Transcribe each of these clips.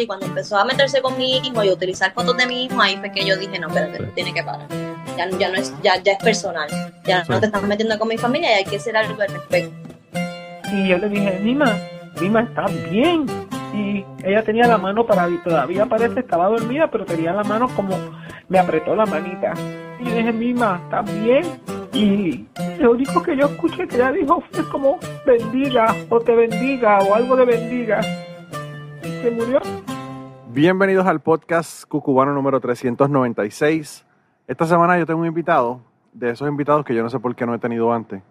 y cuando empezó a meterse con mi hijo y a utilizar fotos de mi hijo, ahí fue que yo dije, no, espérate, tiene que parar. Ya, ya no es, ya, ya es personal. Ya no te estás metiendo con mi familia y hay que hacer algo al respecto. Y yo le dije, Mima, Mima está bien. Y ella tenía la mano para todavía parece estaba dormida, pero tenía la mano como me apretó la manita. Y yo dije, Mima, ¿está bien? Y lo único que yo escuché que ella dijo fue como bendiga o te bendiga o algo de bendiga. Y se murió. Bienvenidos al podcast Cucubano número 396. Esta semana yo tengo un invitado, de esos invitados que yo no sé por qué no he tenido antes,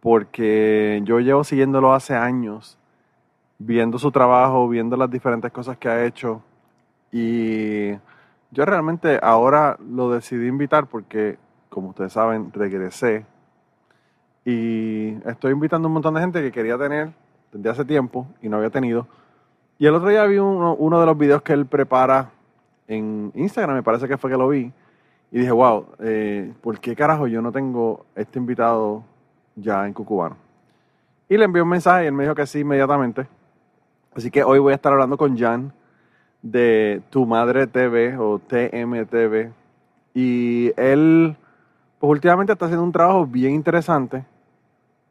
porque yo llevo siguiéndolo hace años, viendo su trabajo, viendo las diferentes cosas que ha hecho y yo realmente ahora lo decidí invitar porque, como ustedes saben, regresé y estoy invitando a un montón de gente que quería tener desde hace tiempo y no había tenido. Y el otro día vi uno, uno de los videos que él prepara en Instagram, me parece que fue que lo vi, y dije, wow, eh, ¿por qué carajo yo no tengo este invitado ya en Cucubano? Y le envié un mensaje y él me dijo que sí inmediatamente. Así que hoy voy a estar hablando con Jan de Tu Madre TV o TMTV. Y él, pues últimamente está haciendo un trabajo bien interesante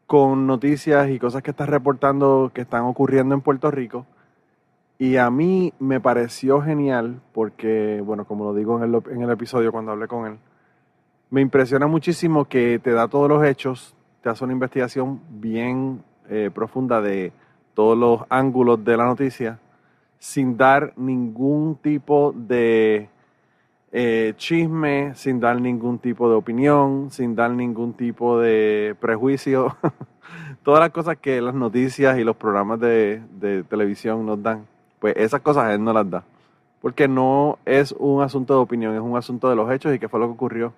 con noticias y cosas que está reportando que están ocurriendo en Puerto Rico. Y a mí me pareció genial porque, bueno, como lo digo en el, en el episodio cuando hablé con él, me impresiona muchísimo que te da todos los hechos, te hace una investigación bien eh, profunda de todos los ángulos de la noticia sin dar ningún tipo de eh, chisme, sin dar ningún tipo de opinión, sin dar ningún tipo de prejuicio. Todas las cosas que las noticias y los programas de, de televisión nos dan, pues esas cosas él no las da. Porque no es un asunto de opinión, es un asunto de los hechos y qué fue lo que ocurrió.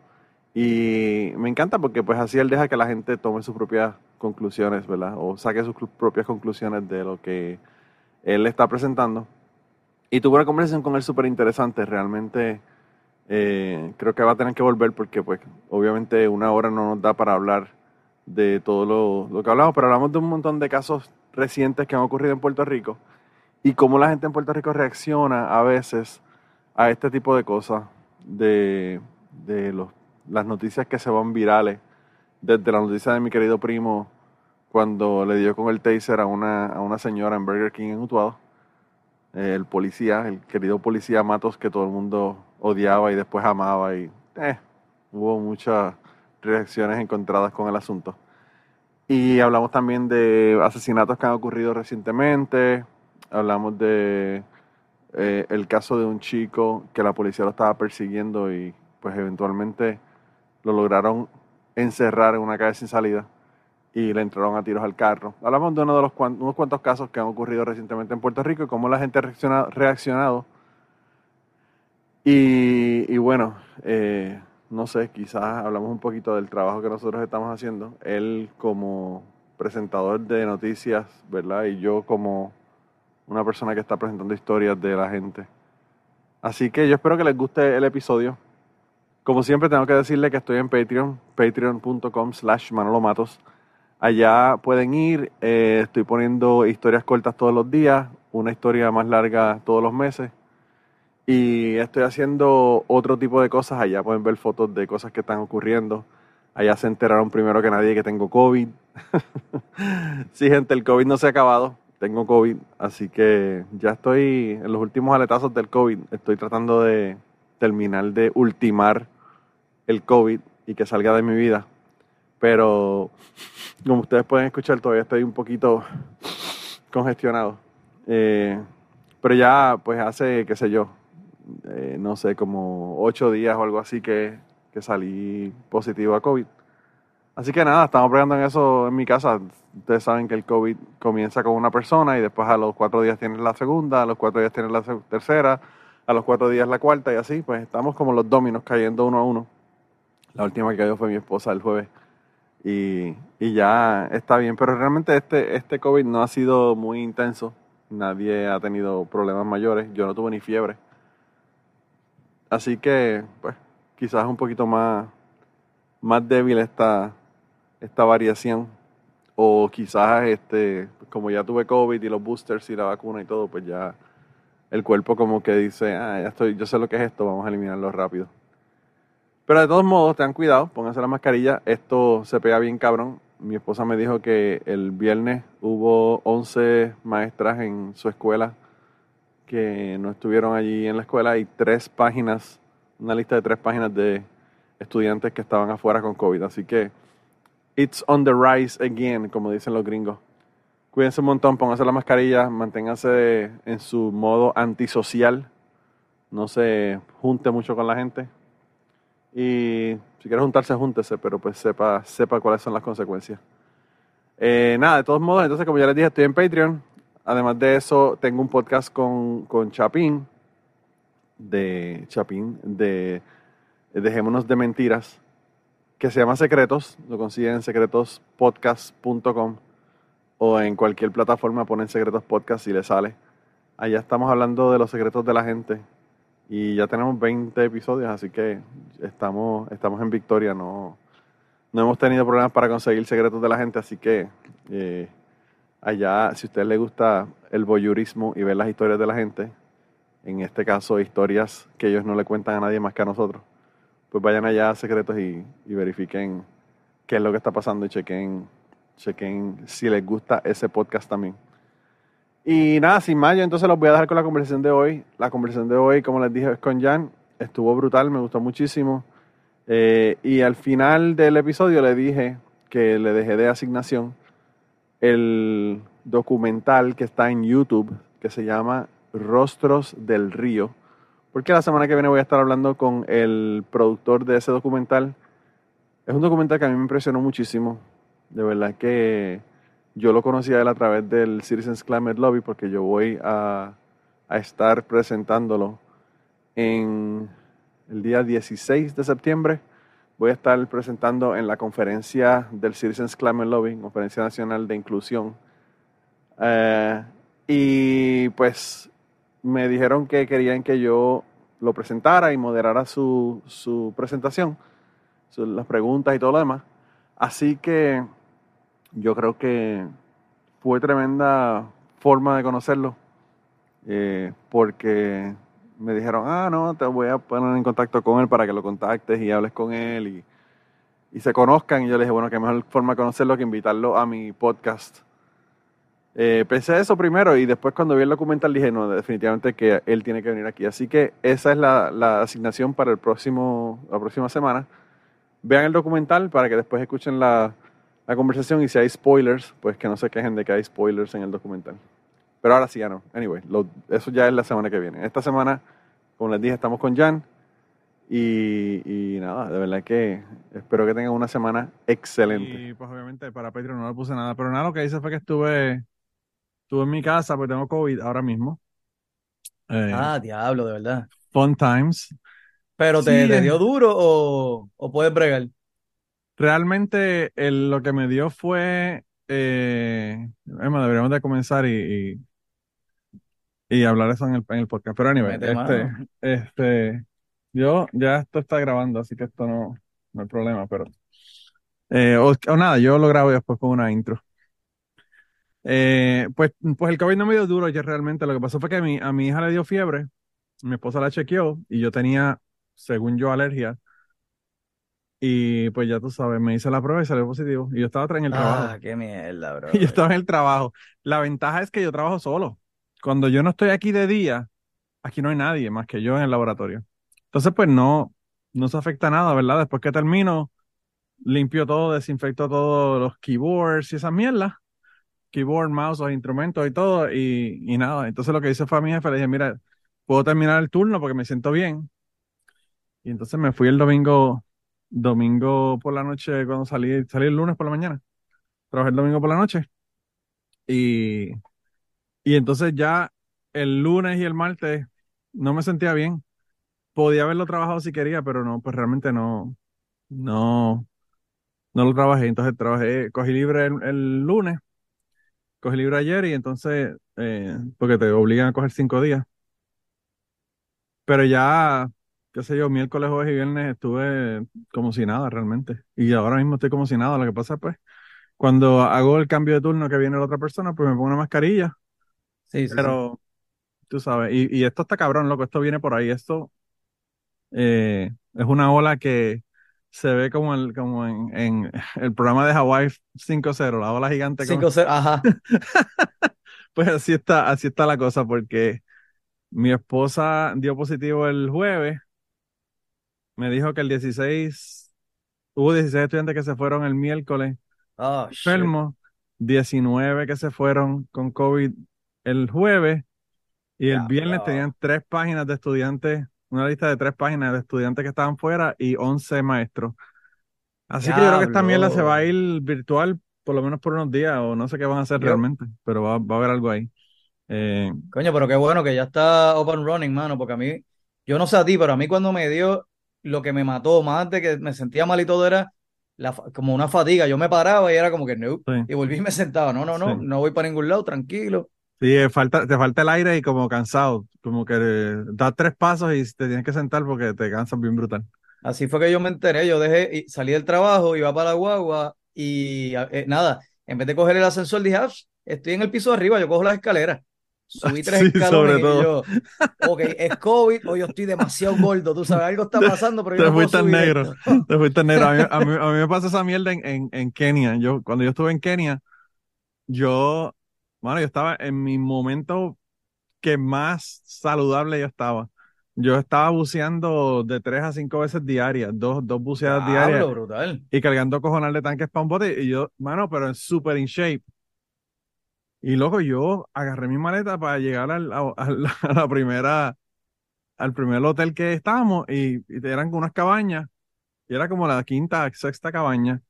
Y me encanta porque pues así él deja que la gente tome sus propias conclusiones, ¿verdad? O saque sus propias conclusiones de lo que él está presentando. Y tuve una conversación con él súper interesante, realmente eh, creo que va a tener que volver porque pues obviamente una hora no nos da para hablar de todo lo, lo, que hablamos, pero hablamos de un montón de casos recientes que han ocurrido en Puerto Rico y cómo la gente en Puerto Rico reacciona a veces a este tipo de cosas, de, de los, las noticias que se van virales, desde la noticia de mi querido primo cuando le dio con el taser a una, a una señora en Burger King en Utuado el policía, el querido policía Matos que todo el mundo odiaba y después amaba y eh, hubo muchas reacciones encontradas con el asunto. Y hablamos también de asesinatos que han ocurrido recientemente, hablamos de eh, el caso de un chico que la policía lo estaba persiguiendo y pues eventualmente lo lograron encerrar en una calle sin salida y le entraron a tiros al carro. Hablamos de uno de los unos cuantos casos que han ocurrido recientemente en Puerto Rico y cómo la gente ha reaccionado. Y, bueno, eh, no sé, quizás hablamos un poquito del trabajo que nosotros estamos haciendo. Él como presentador de noticias, ¿verdad? Y yo como una persona que está presentando historias de la gente. Así que yo espero que les guste el episodio. Como siempre tengo que decirle que estoy en Patreon, patreon.com slash manolomatos. Allá pueden ir, eh, estoy poniendo historias cortas todos los días, una historia más larga todos los meses. Y estoy haciendo otro tipo de cosas. Allá pueden ver fotos de cosas que están ocurriendo. Allá se enteraron primero que nadie que tengo COVID. sí, gente, el COVID no se ha acabado. Tengo COVID, así que ya estoy en los últimos aletazos del COVID. Estoy tratando de terminar de ultimar el COVID y que salga de mi vida. Pero como ustedes pueden escuchar, todavía estoy un poquito congestionado. Eh, pero ya, pues hace, qué sé yo, eh, no sé, como ocho días o algo así que, que, salí positivo a COVID. Así que nada, estamos pregando en eso en mi casa. Ustedes saben que el COVID comienza con una persona y después a los cuatro días tienes la segunda, a los cuatro días tienes la tercera, a los cuatro días la cuarta y así, pues estamos como los dominos cayendo uno a uno. La última que cayó fue mi esposa el jueves y, ya está bien. Pero realmente este, este COVID no ha sido muy intenso. Nadie ha tenido problemas mayores. Yo no tuve ni fiebre. Así que, pues, quizás un poquito más, más débil esta, esta variación. o quizás este, como ya tuve COVID y los boosters y la vacuna y todo, pues ya el cuerpo como que dice, ah, ya estoy, yo sé lo que es esto, vamos a eliminarlo rápido. Pero de todos modos, tengan cuidado, pónganse la mascarilla, esto se pega bien cabrón. Mi esposa me dijo que el viernes hubo 11 maestras en su escuela que no estuvieron allí en la escuela y tres páginas, una lista de tres páginas de estudiantes que estaban afuera con COVID. Así que it's on the rise again, como dicen los gringos. Cuídense un montón, pónganse la mascarilla, manténganse en su modo antisocial, no se junte mucho con la gente. Y si quiere juntarse, júntese, pero pues sepa, sepa cuáles son las consecuencias. Eh, nada, de todos modos, entonces como ya les dije, estoy en Patreon. Además de eso, tengo un podcast con, con Chapín, de Chapín, de Dejémonos de Mentiras, que se llama Secretos. Lo consiguen en secretospodcast.com o en cualquier plataforma ponen Secretos Podcast y le sale. Allá estamos hablando de los secretos de la gente y ya tenemos 20 episodios, así que estamos, estamos en victoria. No, no hemos tenido problemas para conseguir secretos de la gente, así que eh, allá, si a usted le gusta el voyurismo y ver las historias de la gente, en este caso historias que ellos no le cuentan a nadie más que a nosotros, pues vayan allá secretos y, y verifiquen qué es lo que está pasando y chequen, chequen si les gusta ese podcast también. Y nada, sin más, yo entonces los voy a dejar con la conversación de hoy. La conversación de hoy, como les dije, es con Jan. Estuvo brutal, me gustó muchísimo. Eh, y al final del episodio le dije que le dejé de asignación el documental que está en YouTube, que se llama Rostros del Río. Porque la semana que viene voy a estar hablando con el productor de ese documental. Es un documental que a mí me impresionó muchísimo. De verdad que yo lo conocí a él a través del Citizens Climate Lobby porque yo voy a, a estar presentándolo en el día 16 de septiembre. Voy a estar presentando en la conferencia del Citizens Climate Lobby, Conferencia Nacional de Inclusión. Eh, y pues me dijeron que querían que yo lo presentara y moderara su, su presentación, su- las preguntas y todo lo demás. Así que yo creo que fue tremenda forma de conocerlo, eh, porque me dijeron, ah, no, te voy a poner en contacto con él para que lo contactes y hables con él y, y se conozcan. Y yo le dije, bueno, qué mejor forma de conocerlo que invitarlo a mi podcast. Eh, pensé eso primero y después cuando vi el documental dije, no, definitivamente que él tiene que venir aquí. Así que esa es la, asignación para el próximo, la próxima semana. Vean el documental para que después escuchen la, la conversación y si hay spoilers, pues que no se quejen de que hay spoilers en el documental. Pero ahora sí ya no. Anyway, eso ya es la semana que viene. Esta semana, como les dije, estamos con Jan. Y, y nada, de verdad que espero que tengan una semana excelente. Y pues obviamente para Patreon no le puse nada, pero nada, lo que hice fue que estuve, estuve en mi casa porque tengo COVID ahora mismo. Eh, Ah, diablo, de verdad. fun times. Pero Sí, te, te dio duro o, o puedes bregar. Realmente el- lo que me dio fue, eh, Emma, deberíamos de comenzar y, y, y hablar eso en el, en el podcast. Pero anyway, Mete este, mano. este, yo ya esto está grabando, así que esto no, no hay problema, pero, eh, o, o nada, yo lo grabo después con una intro. Eh, pues, pues el COVID no me dio duro, ya realmente lo que pasó fue que a mi, a mi hija le dio fiebre, mi esposa la chequeó y yo tenía, según yo, alergia. Y pues ya tú sabes, me hice la prueba y salió positivo. Y yo estaba en el trabajo. Ah, qué mierda, bro. Y yo estaba en el trabajo. La ventaja es que yo trabajo solo. Cuando yo no estoy aquí de día, aquí no hay nadie más que yo en el laboratorio. Entonces, pues no, no se afecta nada, ¿verdad? Después que termino, limpio todo, desinfecto todos los keyboards y esas mierdas. Keyboard, mouse, los instrumentos y todo. Y, y nada. Entonces lo que hice fue a mi jefe, le dije, mira, puedo terminar el turno porque me siento bien. Y entonces me fui el domingo, domingo por la noche cuando salí, salí el lunes por la mañana. Trabajé el domingo por la noche. Y, y entonces ya el lunes y el martes no me sentía bien. Podía haberlo trabajado si quería, pero no, pues realmente no, no, no lo trabajé. Entonces trabajé, cogí libre el, el lunes, cogí libre ayer y entonces, eh, porque te obligan a coger cinco días. Pero ya, qué sé yo, miércoles, jueves y viernes estuve como si nada realmente. Y ahora mismo estoy como si nada. Lo que pasa, pues, cuando hago el cambio de turno que viene la otra persona, pues me pongo una mascarilla. Sí, sí, sí. Pero, tú sabes, y, y esto está cabrón, loco, esto viene por ahí, esto eh, es una ola que se ve como, el, como en, en el programa de Hawaii 5-0, la ola gigante. como- 5-0, ajá. Pues así está, así está la cosa, porque mi esposa dio positivo el jueves, me dijo que el 16, hubo 16 estudiantes que se fueron el miércoles Oh, enfermos, 19 que se fueron con COVID el jueves, y el Ya, viernes bro. tenían tres páginas de estudiantes, una lista de tres páginas de estudiantes que estaban fuera y 11 maestros. Así que yo creo que esta mierda se va a ir virtual por lo menos por unos días, o no sé qué van a hacer Yo- realmente, pero va, va a haber algo ahí. Eh, Coño, pero qué bueno que ya está open running, mano, porque a mí, yo no sé a ti, pero a mí cuando me dio, lo que me mató, más de que me sentía mal y todo, era la, como una fatiga. Yo me paraba y era como que no, Sí. y volví y me sentaba. No, no, no, Sí. no voy para ningún lado, tranquilo. Sí, eh, falta, te falta el aire y como cansado, como que eh, das tres pasos y te tienes que sentar porque te cansas bien brutal. Así fue que yo me enteré, yo dejé, y salí del trabajo, iba para la guagua y eh, nada, en vez de coger el ascensor dije, "Ah, estoy en el piso de arriba, yo cojo las escaleras. Subí tres Sí, escalones sobre y todo. yo, ok, es COVID o yo estoy demasiado gordo, tú sabes, algo está pasando, pero yo Te no puedo fuiste subir negro. esto. Te fuiste negro. A mí, a mí, a mí me pasa esa mierda en, en, en Kenia. Yo, cuando yo estuve en Kenia, yo, bueno, yo estaba en mi momento que más saludable yo estaba. Yo estaba buceando de tres a cinco veces diarias, dos, dos buceadas diarias brutal. y cargando cojonal de tanques para un bote. Y yo, mano, pero en super in shape. Y loco, yo agarré mi maleta para llegar al, a, a la, a la primera, al primer hotel que estábamos y, y eran unas cabañas. Y era como la quinta, sexta cabaña.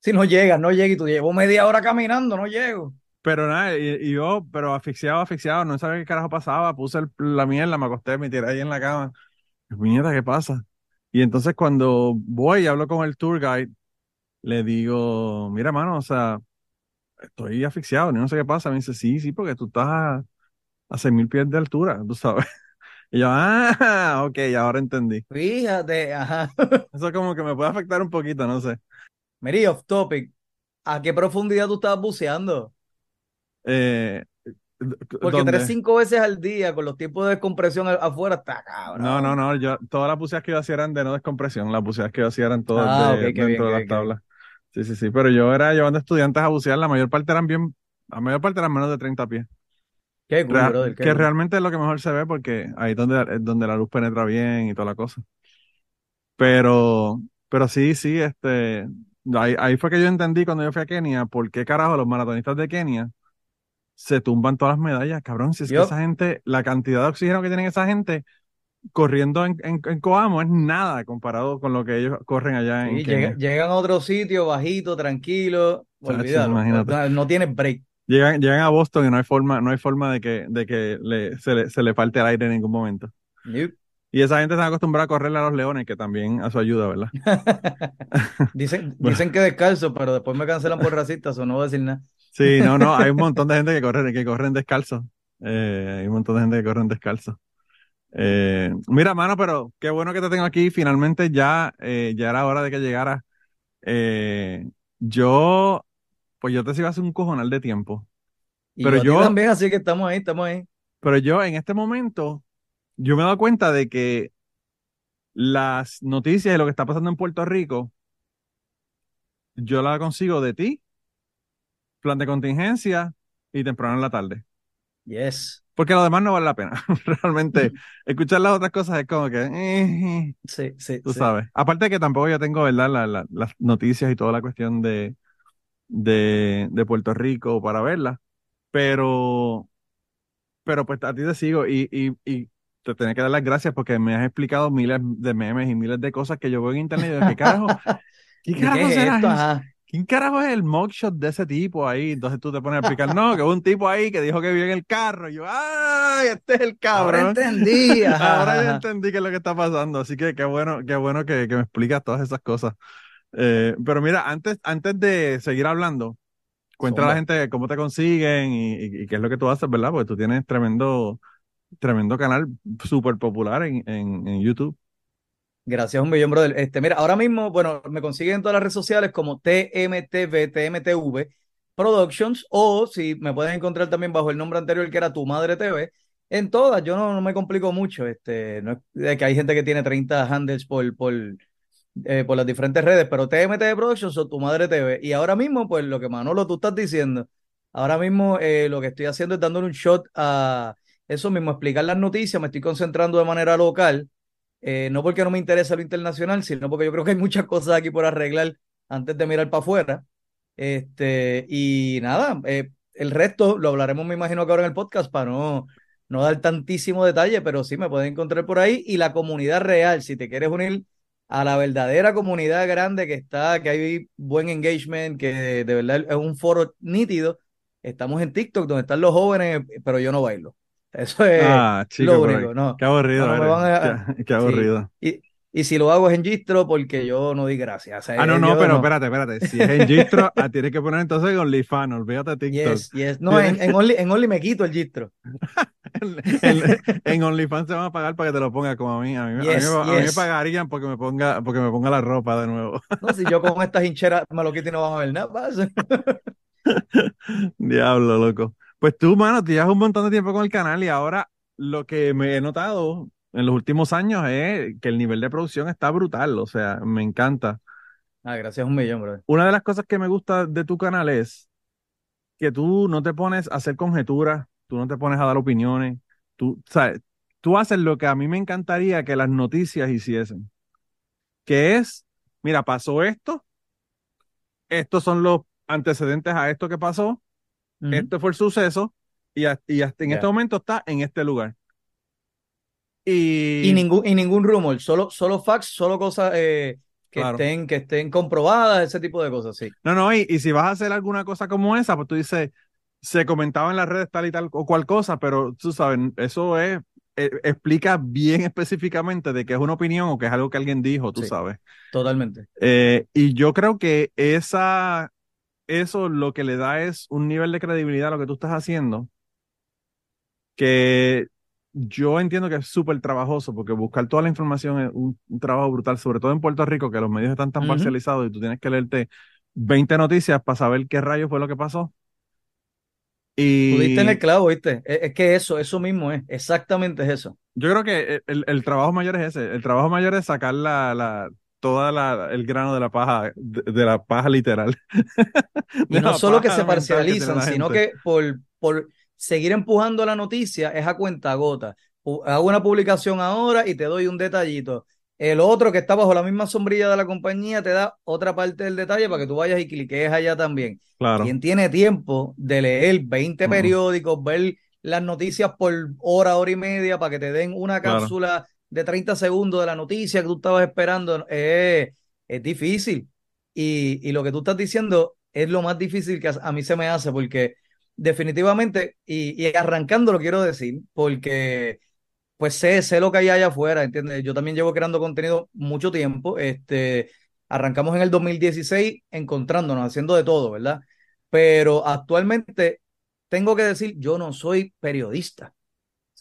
Si no llegas, no llegas y tú llevo media hora caminando, no llego. Pero nada, y, y yo, pero asfixiado, asfixiado, no sabía qué carajo pasaba. Puse el- la mierda, me acosté, me tiré ahí en la cama. Puñeta, ¿qué pasa? Y entonces cuando voy y hablo con el tour guide, le digo, mira, mano, o sea, estoy asfixiado, no sé qué pasa. Me dice, sí, sí, porque tú estás a, a 6.000 pies de altura, tú sabes. Y yo, ah, ok, ahora entendí. Fíjate, ajá. Eso como que me puede afectar un poquito, no sé. Miri, off topic. ¿A qué profundidad tú estabas buceando? Eh, Porque ¿dónde? tres, cinco veces al día con los tiempos de descompresión afuera está cabrón. No, no, no, yo, todas las buceadas que yo hacía eran de no descompresión, las buceadas que yo hacía eran todas Ah, de, dentro bien, de las bien, tablas. Sí, sí, sí, pero yo era llevando estudiantes a bucear, la mayor parte eran bien, la mayor parte eran menos de 30 pies. Qué cool, Real- brother, qué que cool. realmente es lo que mejor se ve porque ahí es donde, es donde la luz penetra bien y toda la cosa. Pero, pero sí, sí, este, ahí, ahí fue que yo entendí cuando yo fui a Kenia, por qué carajo los maratonistas de Kenia se tumban todas las medallas, cabrón, si es que esa gente, la cantidad de oxígeno que tienen esa gente corriendo en, en, en Coamo es nada comparado con lo que ellos corren allá en Sí, llega- llegan a otro sitio bajito, tranquilo, olvídalo. No, no tienes break. Llegan, llegan a Boston y no hay forma, no hay forma de que, de que le, se, le, se le falte el aire en ningún momento. Y esa gente está acostumbrada a correrle a los leones, que también a su ayuda, ¿verdad? Dicen, Bueno. dicen que descalzo, pero después me cancelan por racista, eso no voy a decir nada. Sí, no, no, hay un montón de gente que corre, que corren descalzo. Eh, hay un montón de gente que corren descalzo. Eh, mira, mano, pero qué bueno que te tengo aquí. Finalmente ya, eh, ya era hora de que llegara. Yo, pues yo te sigo hace un cojonal de tiempo. Y Pero yo, yo- también, así que estamos ahí, estamos ahí. Pero yo en este momento, yo me he dado cuenta de que las noticias y lo que está pasando en Puerto Rico, yo la consigo de ti, plan de contingencia y temprano en la tarde. Yes. Porque lo demás no vale la pena. Realmente, escuchar las otras cosas es como que, eh, Sí, sí, tú sí. sabes. Aparte que tampoco yo tengo, ¿verdad? La- la- las noticias y toda la cuestión de, de, de Puerto Rico para verlas. Pero, pero pues a ti te sigo y, y, y te tenía que dar las gracias porque me has explicado miles de memes y miles de cosas que yo veo en internet y digo, ¿qué carajo? ¿Qué ¿Y qué carajo es será esto? ¿Quién carajo es el mugshot de ese tipo ahí? Entonces tú te pones a explicar, no, que hubo un tipo ahí que dijo que vivía en el carro. Y yo, ¡ay, este es el Ahora cabrón! entendí. ajá, Ahora ya entendí qué es lo que está pasando. Así que qué bueno, qué bueno que, que me explicas todas esas cosas. Eh, pero mira, antes, antes de seguir hablando, cuéntale a la gente cómo te consiguen y, y- y qué es lo que tú haces, ¿verdad? Porque tú tienes tremendo, tremendo canal súper popular en, en, en YouTube. Gracias un millón, brother. Este, mira, ahora mismo, bueno, me consiguen en todas las redes sociales como TMTV, TMTV Productions, o si me pueden encontrar también bajo el nombre anterior que era Tu Madre TV. En todas, yo no, no me complico mucho. Este, no es de que hay gente que tiene 30 handles por, por, eh, por las diferentes redes, pero TMTV Productions o Tu Madre TV. Y ahora mismo, pues lo que Manolo tú estás diciendo, ahora mismo eh, lo que estoy haciendo es dándole un shot a eso mismo, explicar las noticias, me estoy concentrando de manera local eh, no porque no me interesa lo internacional, sino porque yo creo que hay muchas cosas aquí por arreglar antes de mirar para afuera. Este, y nada, eh, el resto lo hablaremos, me imagino que ahora en el podcast para no, no dar tantísimo detalle, pero sí me pueden encontrar por ahí. Y la comunidad real, si te quieres unir a la verdadera comunidad grande que está, que hay buen engagement, que de verdad es un foro nítido. Estamos en TikTok, donde están los jóvenes, pero yo no bailo. Eso es Ah, chico, lo único, ¿no? qué aburrido, No, no a- Qué, qué aburrido. Y, y si lo hago es en Gistro, porque yo no di gracias. O sea, Ah, no, eh, no, pero espérate, espérate. Si es en Gistro, ah, tienes que poner entonces en OnlyFans, olvídate de TikTok. Yes, yes. No, en, en Only, en Only me quito el Gistro. En, en OnlyFans te van a pagar para que te lo ponga como a mí. A mí, a mí Yes, me- a mí me yes. pagarían porque me ponga, porque me ponga la ropa de nuevo. No, si yo con estas hincheras me lo quito y no van a ver nada. Diablo, loco. Pues tú, mano, te llevas un montón de tiempo con el canal y ahora lo que me he notado en los últimos años es que el nivel de producción está brutal. O sea, me encanta. Ah, gracias un millón, bro. Una de las cosas que me gusta de tu canal es que tú no te pones a hacer conjeturas, tú no te pones a dar opiniones, tú, sabes, tú haces lo que a mí me encantaría que las noticias hiciesen, que es, mira, pasó esto, estos son los antecedentes a esto que pasó, Ujú. este fue el suceso y, a- y hasta en este momento está en este lugar. Y, Y ningún, y ningún rumor, solo, solo facts, solo cosas eh, que, Claro. estén, que estén comprobadas, ese tipo de cosas, sí. No, no, y, y si vas a hacer alguna cosa como esa, pues tú dices, se comentaba en las redes tal y tal o cual cosa, pero tú sabes, eso es, eh, explica bien específicamente de que es una opinión o que es algo que alguien dijo, tú Sí. sabes. Totalmente. Eh, y yo creo que esa, eso lo que le da es un nivel de credibilidad a lo que tú estás haciendo, que yo entiendo que es súper trabajoso, porque buscar toda la información es un, un trabajo brutal, sobre todo en Puerto Rico, que los medios están tan parcializados y tú tienes que leerte 20 noticias para saber qué rayos fue lo que pasó. Y diste en el clavo, ¿viste? Es, es que eso, eso mismo es, exactamente es eso. yo creo que el, el trabajo mayor es ese, el trabajo mayor es sacar la, la, toda la, el grano de la paja, de, de la paja literal. Y no solo que se que parcializan, la sino que por, por seguir empujando la noticia es a cuenta gota. Hago una publicación ahora y te doy un detallito. El otro que está bajo la misma sombrilla de la compañía te da otra parte del detalle para que tú vayas y cliques allá también. Claro. ¿Quién tiene tiempo de leer 20 Mm. periódicos, ver las noticias por hora, hora y media para que te den una Claro. De 30 segundos de la noticia que tú estabas esperando? Eh, es difícil. Y, y lo que tú estás diciendo es lo más difícil que a, a mí se me hace porque definitivamente, y, y arrancando lo quiero decir, porque pues sé, sé lo que hay allá afuera, ¿entiendes? Yo también llevo creando contenido mucho tiempo. Este, arrancamos en el 2016 encontrándonos, haciendo de todo, ¿verdad? Pero actualmente tengo que decir, yo no soy periodista.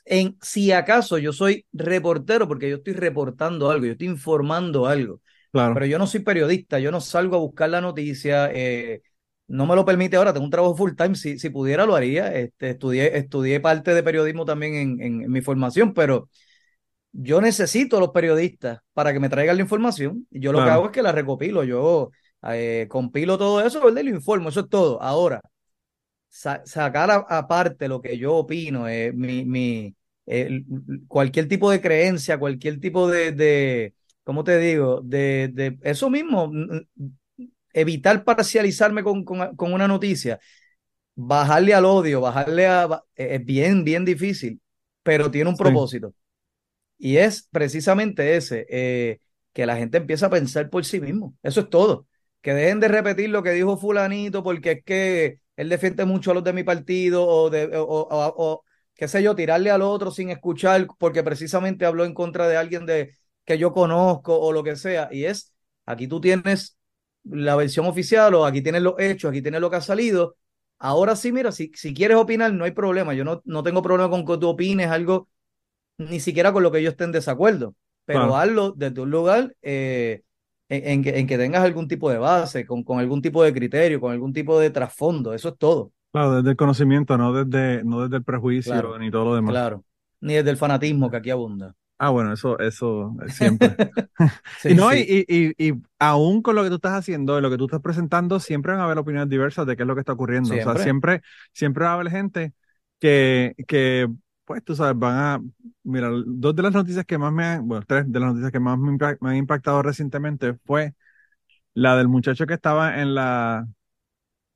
En, si acaso yo soy reportero, porque yo estoy reportando algo, yo estoy informando algo, Claro. pero yo no soy periodista, yo no salgo a buscar la noticia, eh, no me lo permite ahora, tengo un trabajo full time, si, si pudiera lo haría, este, estudié, estudié parte de periodismo también en, en- en mi formación, pero yo necesito a los periodistas para que me traigan la información, yo lo que hago es que la recopilo, yo eh, compilo todo eso, ¿verdad? Y lo informo, eso es todo. Ahora, sa- sacar aparte lo que yo opino, eh, mi, mi, eh, cualquier tipo de creencia, cualquier tipo de, de ¿cómo te digo? De, de eso mismo, evitar parcializarme con, con, con una noticia, bajarle al odio, bajarle a... eh, Es bien, bien difícil, pero tiene un Sí. propósito. Y es precisamente ese, eh, que la gente empieza a pensar por sí mismo. Eso es todo. Que dejen de repetir lo que dijo fulanito porque es que él defiende mucho a los de mi partido o, de, o, o- qué sé yo, tirarle al otro sin escuchar porque precisamente habló en contra de alguien de, que yo conozco o lo que sea. Y es, aquí tú tienes la versión oficial o aquí tienes los hechos, aquí tienes lo que ha salido. Ahora sí, mira, si, si quieres opinar, no hay problema. Yo no, no tengo problema con que tú opines algo ni siquiera con lo que yo esté en desacuerdo. pero Claro. hazlo desde un lugar eh, en, en que, en que tengas algún tipo de base, con, con algún tipo de criterio, con algún tipo de trasfondo, eso es todo, Claro, desde el conocimiento, no desde, no desde el prejuicio Claro, ni todo lo demás. claro. Ni desde el fanatismo que aquí abunda. Ah, bueno, eso, eso siempre. Sí, y no, sí. y, y, y, aún con lo que tú estás haciendo, y lo que tú estás presentando, siempre van a haber opiniones diversas de qué es lo que está ocurriendo. O sea, Siempre. siempre, siempre va a haber gente que, que, pues tú sabes, van a, mira, dos de las noticias que más me han, bueno, tres de las noticias que más me, impa- me han impactado recientemente fue la del muchacho que estaba en la,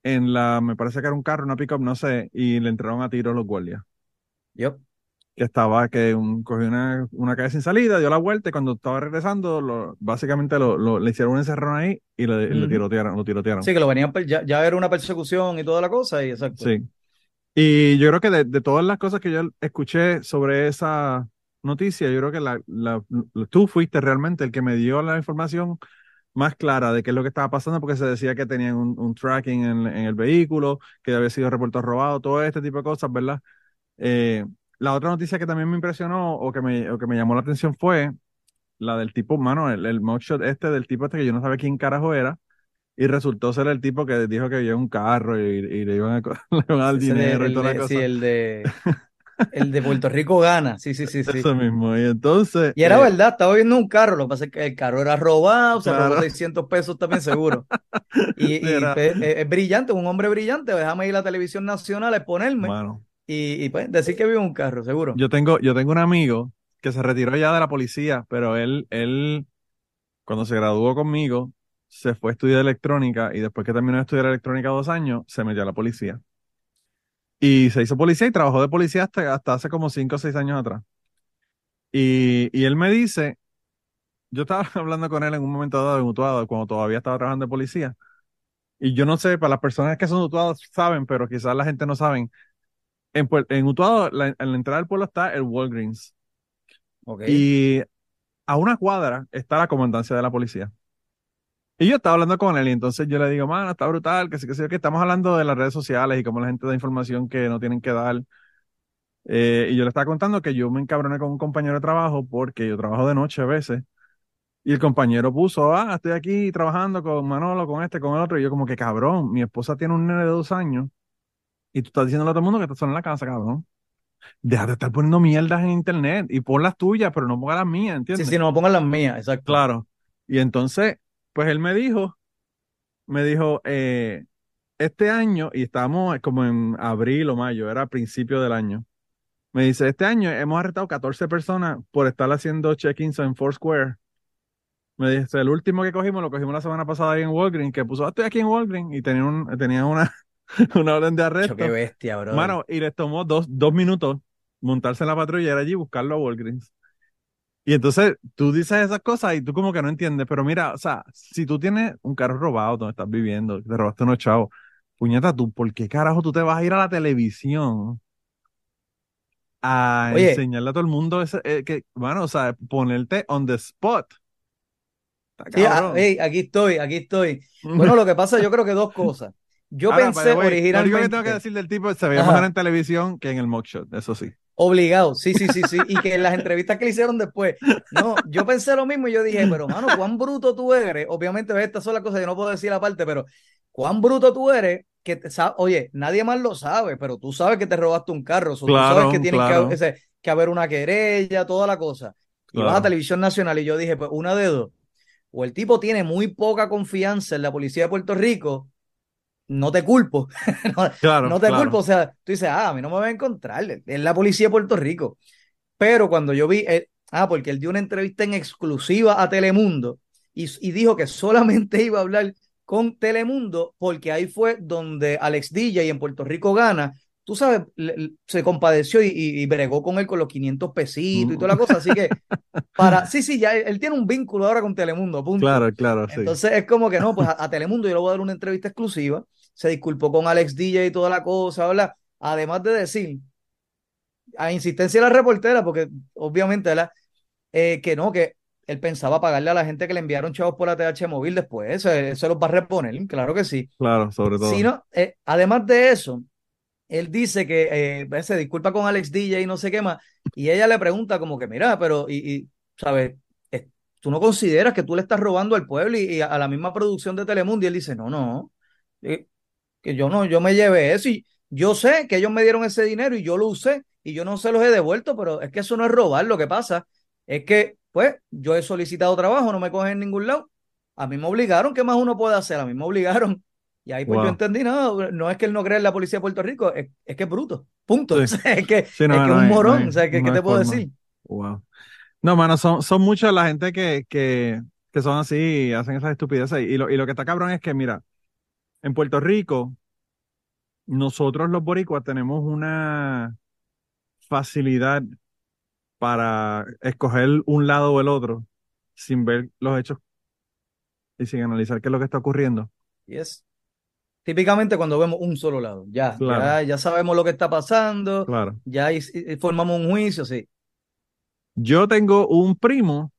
en la, me parece que era un carro, una pickup, no sé, y le entraron a tiros los guardias. Yup. que estaba, que un, cogió una, una calle sin salida, dio la vuelta y cuando estaba regresando, lo, básicamente lo, lo- le hicieron un encerrón ahí y lo, lo Ujú. tirotearon, lo tirotearon. Sí, que lo venían, ya, ya era una persecución y toda la cosa, y exacto. Sí. Y yo creo que de, todas las cosas que yo escuché sobre esa noticia, yo creo que la, la- tú fuiste realmente el que me dio la información más clara de qué es lo que estaba pasando, porque se decía que tenían un, tracking en, el vehículo, que había sido reportado robado, todo este tipo de cosas, ¿verdad? Eh, la otra noticia que también me impresionó o que me, que me llamó la atención fue la del tipo, mano, el, el mugshot este del tipo este que yo no sabía quién carajo era, y resultó ser el tipo que dijo que había un carro y, y le iban a, le iban a dar Ese de- dinero y toda de- la cosa. sí, el de, el de Puerto Rico gana, sí, sí, sí, sí. Eso mismo. Y entonces. Y era eh, verdad, estaba viendo un carro, lo que pasa es que el carro era robado, se Claro. robó 600 pesos también seguro. Y, y, pues, es, es brillante, un hombre brillante, déjame ir a la televisión nacional a exponerme Mano, y, y, pues decir que vive en un carro, seguro. yo tengo, yo tengo un amigo que se retiró ya de la policía, pero él, él, cuando se graduó conmigo, se fue a estudiar electrónica y después que terminó de estudiar electrónica dos años, se metió a la policía. Y se hizo policía y trabajó de policía hasta, hasta hace como cinco o seis años atrás. Y, y él me dice, yo estaba hablando con él en un momento dado en Utuado, cuando todavía estaba trabajando de policía. Y yo no sé, para las personas que son de Utuado saben, pero quizás la gente no saben. En, en Utuado, la- en la entrada del pueblo está el Walgreens. Y a una cuadra está la comandancia de la policía. Y yo estaba hablando con él y entonces yo le digo, mano, está brutal, que sí, que sí, que estamos hablando de las redes sociales y cómo la gente da información que no tienen que dar. Eh, y yo le estaba contando que yo me encabroné con un compañero de trabajo porque yo trabajo de noche a veces. Y el compañero puso, ah, estoy aquí trabajando con Manolo, con este, con el otro. Y yo como que, cabrón, mi esposa tiene un nene de dos años y tú estás diciéndole a todo el mundo que estás solo en la casa, cabrón. Deja de estar poniendo mierdas en internet y pon las tuyas, pero no pongas las mías, Sí, ¿entiendes? sí, no me pongan las mías, exacto. Claro. Y entonces, pues él me dijo, me dijo, eh, este año, y estábamos como en abril o mayo, era principio del año. Me dice, este año hemos arrestado 14 personas por estar haciendo check-ins en Foursquare. Me dice, el último que cogimos lo cogimos la semana pasada ahí en Walgreens, que puso, ah, estoy aquí en Walgreens, y tenía, un, tenía una, una orden de arresto. qué bestia, bro. Mano, y les tomó dos, dos minutos montarse en la patrulla y ir allí y buscarlo a Walgreens. Y entonces tú dices esas cosas y tú como que no entiendes, pero mira, o sea, si tú tienes un carro robado donde estás viviendo, te robaste unos chavos, puñeta, tú, ¿por qué carajo tú te vas a ir a la televisión a Oye. enseñarle a todo el mundo ese, eh, que, bueno, o sea, ponerte on the spot? Sí, ah, hey, aquí estoy, aquí estoy. Bueno, lo que pasa, yo creo que dos cosas. Yo Ahora, pensé the way, Lo único que originalmente, tengo que decir del tipo se veía mejor en televisión que en el mugshot, eso sí. Obligado, sí, sí, sí, sí, y que en las entrevistas que le hicieron después, no, yo pensé lo mismo y yo dije, pero mano, cuán bruto tú eres, obviamente estas son las cosas que no puedo decir aparte, pero cuán bruto tú eres, que te oye, nadie más lo sabe, pero tú sabes que te robaste un carro, so, tú Claro, sabes que tiene claro. que, ese- que haber una querella, toda la cosa. Y vas a televisión nacional y yo dije, pues una de dos, o el tipo tiene muy poca confianza en la policía de Puerto Rico, no te culpo, no, Claro, no te claro. culpo, o sea, tú dices, ah, a mí no me va a encontrar, es la policía de Puerto Rico. Pero cuando yo vi, eh, ah, porque él dio una entrevista en exclusiva a Telemundo y, y dijo que solamente iba a hablar con Telemundo porque ahí fue donde Alex DJ en Puerto Rico gana. Tú sabes, le- se compadeció y, y- y bregó con él con los 500 pesitos y toda la cosa. Así que, para, sí, sí, ya él, él tiene un vínculo ahora con Telemundo, punto. Claro, claro, sí. Entonces es como que no, pues a, a Telemundo yo le voy a dar una entrevista exclusiva. Se disculpó con Alex DJ y toda la cosa, ¿verdad? Además de decir, a insistencia de la reportera, porque obviamente, ¿verdad? Eh, que no, que él pensaba pagarle a la gente que le enviaron chavos por ATH móvil después, eso, eso los va a reponer, claro que sí. Claro, sobre todo. Si no, eh, además de eso, él dice que eh, se disculpa con Alex DJ y no sé qué más, y ella le pregunta como que, mira, pero, y, y ¿sabes? tú no consideras que tú le estás robando al pueblo y, y a la misma producción de Telemundo y él dice, no, no, eh, que yo no, yo me llevé eso y yo sé que ellos me dieron ese dinero y yo lo usé y yo no se los he devuelto, pero es que eso no es robar, lo que pasa es que, pues, yo he solicitado trabajo, no me cogen en ningún lado, a mí me obligaron, ¿qué más uno puede hacer? A mí me obligaron. Y ahí pues Wow. yo entendí, no, no es que él no cree en la policía de Puerto Rico, es, es que es bruto, punto. Sí. Es que, Sí, no, es que no un no morón, o sea, ¿qué, te puedo forma. decir? Wow. No, mano, son, son muchas la gente que, que, que son así y hacen esas estupideces. Y lo, y lo que está cabrón es que, mira, en Puerto Rico, nosotros los boricuas tenemos una facilidad para escoger un lado o el otro sin ver los hechos y sin analizar qué es lo que está ocurriendo. Y es típicamente cuando vemos un solo lado, ya, Claro. ya, ya sabemos lo que está pasando, Claro. ya y- y formamos un juicio, sí. Yo tengo un primo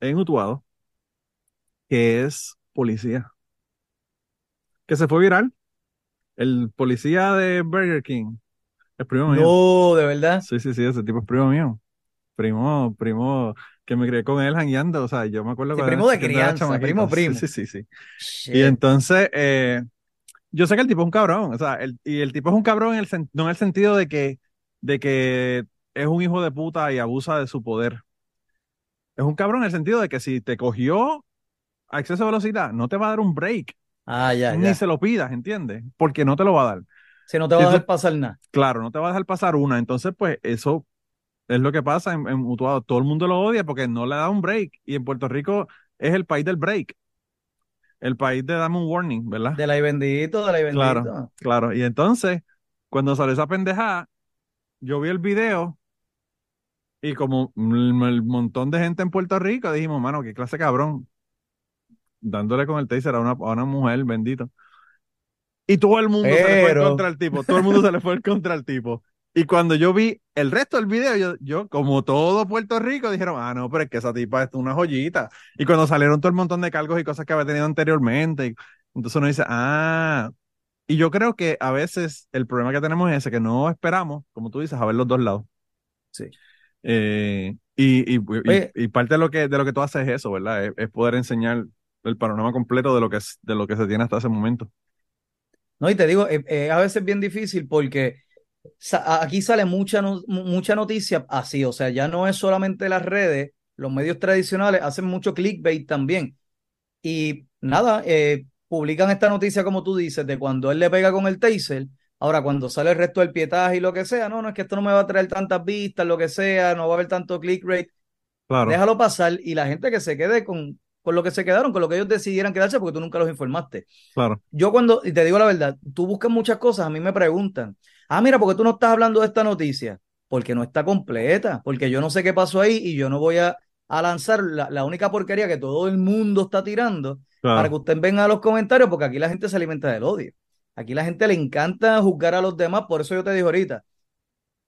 en Utuado que es policía, que se fue viral. El policía de Burger King, el primo mío. No, de verdad. Sí, sí, sí, ese tipo es primo mío. Primo, primo, que me crié con él jangueando. O sea, yo me acuerdo Sí, cuando primo de crianza, primo, Sí, primo. Sí, sí, sí. Y entonces, eh, yo sé que el tipo es un cabrón. O sea, el, y el tipo es un cabrón en el no en el sentido de que, de que es un hijo de puta y abusa de su poder. Es un cabrón en el sentido de que si te cogió a exceso de velocidad, no te va a dar un break. Ah, ya, Ni ya. se lo pidas, ¿entiendes? Porque no te lo va a dar. Si no te va a dejar pasar nada. Claro, no te va a dejar pasar una. Entonces, pues, eso es lo que pasa en, en Utuado. Todo el mundo lo odia porque no le da un break. Y en Puerto Rico es el país del break. El país de dame un warning, ¿verdad? De la y bendito, de la y bendito. Claro, claro. Y entonces, cuando salió esa pendejada, yo vi el video y como el, el montón de gente en Puerto Rico, dijimos, mano, qué clase de cabrón. Dándole con el taser a una, a una mujer, bendito. Y todo el mundo se le fue Pero- contra el tipo. Todo el mundo se le fue contra el tipo. Y cuando yo vi el resto del video, yo, yo, como todo Puerto Rico, dijeron, ah, no, pero es que esa tipa es una joyita. Y cuando salieron todo el montón de cargos y cosas que había tenido anteriormente, entonces uno dice, ah, y yo creo que a veces el problema que tenemos es ese, que no esperamos, como tú dices, a ver los dos lados. Sí. Eh, y, y, y- y parte de lo que, de lo que tú haces es eso, ¿verdad? Es, es poder enseñar el panorama completo de lo que, es- de lo que se tiene hasta ese momento. No, y te digo, eh, eh, a veces es bien difícil porque sa- aquí sale mucha, no- mucha noticia así, o sea, ya no es solamente las redes, los medios tradicionales hacen mucho clickbait también. Y nada, eh, publican esta noticia como tú dices, de cuando él le pega con el taser. Ahora, cuando sale el resto del pietaje y lo que sea, no, no es que esto no me va a traer tantas vistas, lo que sea, no va a haber tanto clickbait. Claro, Déjalo pasar y la gente que se quede con, con lo que se quedaron, con lo que ellos decidieran quedarse, porque tú nunca los informaste. claro. Yo cuando, y te digo la verdad, tú buscas muchas cosas, a mí me preguntan, ah, mira, ¿por qué tú no estás hablando de esta noticia? Porque no está completa, porque yo no sé qué pasó ahí y yo no voy a, a lanzar la, la única porquería que todo el mundo está tirando claro. para que ustedes vengan a los comentarios, porque aquí la gente se alimenta del odio. Aquí la gente le encanta juzgar a los demás, por eso yo te digo ahorita,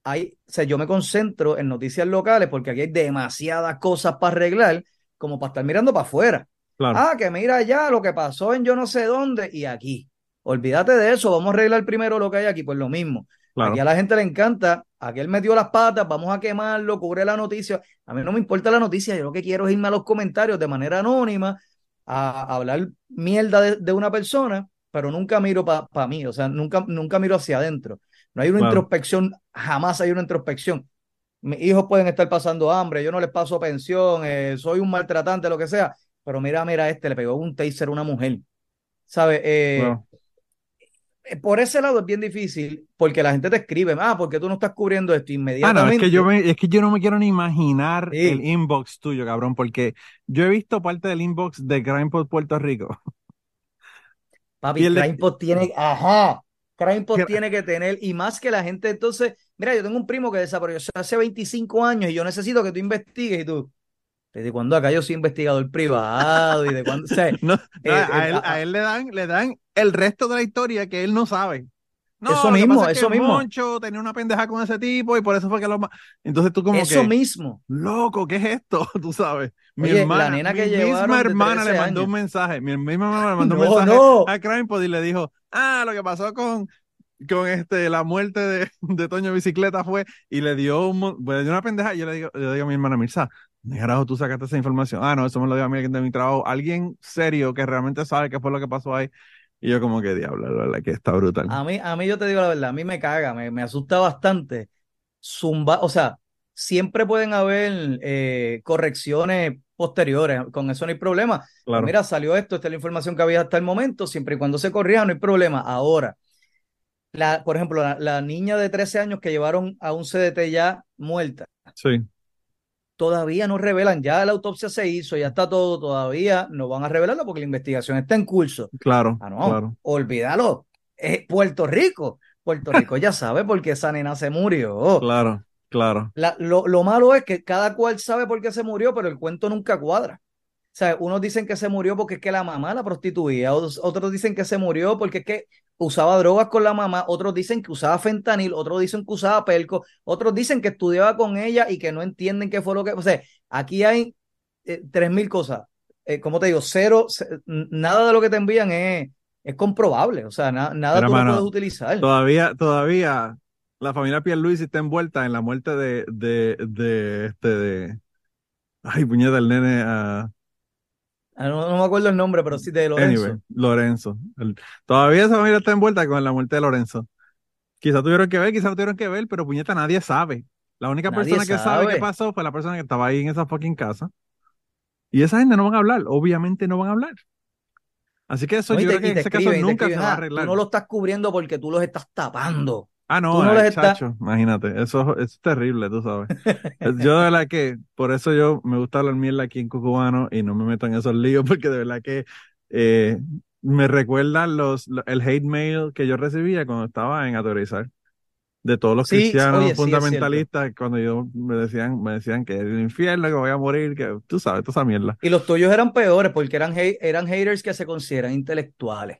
hay, o sea, yo me concentro en noticias locales porque aquí hay demasiadas cosas para arreglar como para estar mirando para afuera. claro. Ah, que mira allá lo que pasó en yo no sé dónde y aquí. Olvídate de eso, vamos a arreglar primero lo que hay aquí, pues lo mismo. claro. Aquí a la gente le encanta, aquel metió las patas, vamos a quemarlo, cubre la noticia. A mí no me importa la noticia, yo lo que quiero es irme a los comentarios de manera anónima a, a hablar mierda de, de una persona, pero nunca miro para mí, o sea, nunca, nunca miro hacia adentro. No hay una Claro. introspección, jamás hay una introspección. Mis hijos pueden estar pasando hambre, yo no les paso pensión, eh, soy un maltratante, lo que sea, pero mira, mira, este le pegó un taser a una mujer. ¿Sabes? Eh, eh, por ese lado es bien difícil porque la gente te escribe, ah, porque tú no estás cubriendo esto Ah, no, inmediatamente. es que yo me, es que yo no me quiero ni imaginar Sí. el inbox tuyo, cabrón, porque yo he visto parte del inbox de CrimePod Puerto Rico. Papi, de- CrimePod tiene, ajá, CrimePod tiene que tener, y más que la gente, entonces, mira, yo tengo un primo que desapareció hace 25 años y yo necesito que tú investigues y tú, ¿desde cuándo acá yo soy investigador privado? ¿Y de cuándo? O sea, No, Eh, a, eh, él, a- a él le dan, le dan el resto de la historia que él no sabe. No, Eso mismo, que eso mismo. Moncho tenía una pendeja con ese tipo y por eso fue que lo Entonces tú como eso que, mismo. loco, ¿qué es esto? Tú sabes. Mi Oye, la hermana, nena mi que llevaron misma hermana le 13 mandó un mensaje. Mi misma hermana le mandó un mensaje a CrimePod y le dijo, ah, lo que pasó con, con este, la muerte de, de Toño Bicicleta fue, y le dio, un, pues, una pendeja, y yo le digo, yo le digo a mi hermana Mirza, ¿Ni carajo tú sacaste esa información? Ah, no, eso me lo dio a mí alguien de mi trabajo. Alguien serio que realmente sabe qué fue lo que pasó ahí. Y yo como que diablo, la verdad que está brutal. A mí, a mí yo te digo la verdad, a mí me caga, me, me asusta bastante. Zumba, o sea, siempre pueden haber eh, correcciones posteriores, con eso no hay problema. Claro. Mira, salió esto, esta es la información que había hasta el momento, siempre y cuando se corrija no hay problema. Ahora, la, por ejemplo, la, la niña de 13 años que llevaron a un CDT ya muerta, Sí, todavía no revelan, ya la autopsia se hizo, ya está todo, todavía no van a revelarlo porque la investigación está en curso. claro, Ah, no, claro. olvídalo. Es Puerto Rico. Puerto Rico ya sabe por qué esa nena se murió. Claro, claro. La- lo, lo malo es que cada cual sabe por qué se murió, pero el cuento nunca cuadra. O sea, unos dicen que se murió porque es que la mamá la prostituía, otros, otros dicen que se murió porque es que usaba drogas con la mamá, otros dicen que usaba fentanil, otros dicen que usaba pelco, otros dicen que estudiaba con ella y que no entienden qué fue lo que... O sea, aquí hay eh, tres mil cosas. Eh, como te digo, cero, nada de lo que te envían es, es comprobable. O sea, na- nada Mira, tú lo mano, puedes utilizar. Todavía, todavía la familia Pierluisi está envuelta en la muerte de, de, de, este, de, ay, puñeta, el nene, Ah, No, no me acuerdo el nombre, pero sí de Lorenzo. anyway, Lorenzo. El- todavía esa familia está envuelta con la muerte de Lorenzo. Quizá tuvieron que ver, quizá no tuvieron que ver, pero puñeta, nadie sabe. La única Nadie persona que sabe sabe. qué pasó fue la persona que estaba ahí en esa fucking casa. Y esa gente no van a hablar, obviamente no van a hablar. Así que eso No, yo te- creo que te ese caso escriben, nunca se escriben, va a "Ah, arreglar. Tú no lo estás cubriendo porque tú los estás tapando. Ah, no, no ay, chacho, imagínate, eso, eso es terrible, tú sabes. Es- Yo de verdad que, por eso yo me gusta hablar mierda aquí en Cucubano y no me meto en esos líos, porque de verdad que eh, me recuerdan los, lo- el hate mail que yo recibía cuando estaba en Aterrizar, de todos los Sí, cristianos oye, sí, fundamentalistas, cuando yo me decían, me decían que el infierno, que voy a morir, que tú sabes, toda esa mierda. Y los tuyos eran peores porque eran, eran haters que se consideran intelectuales.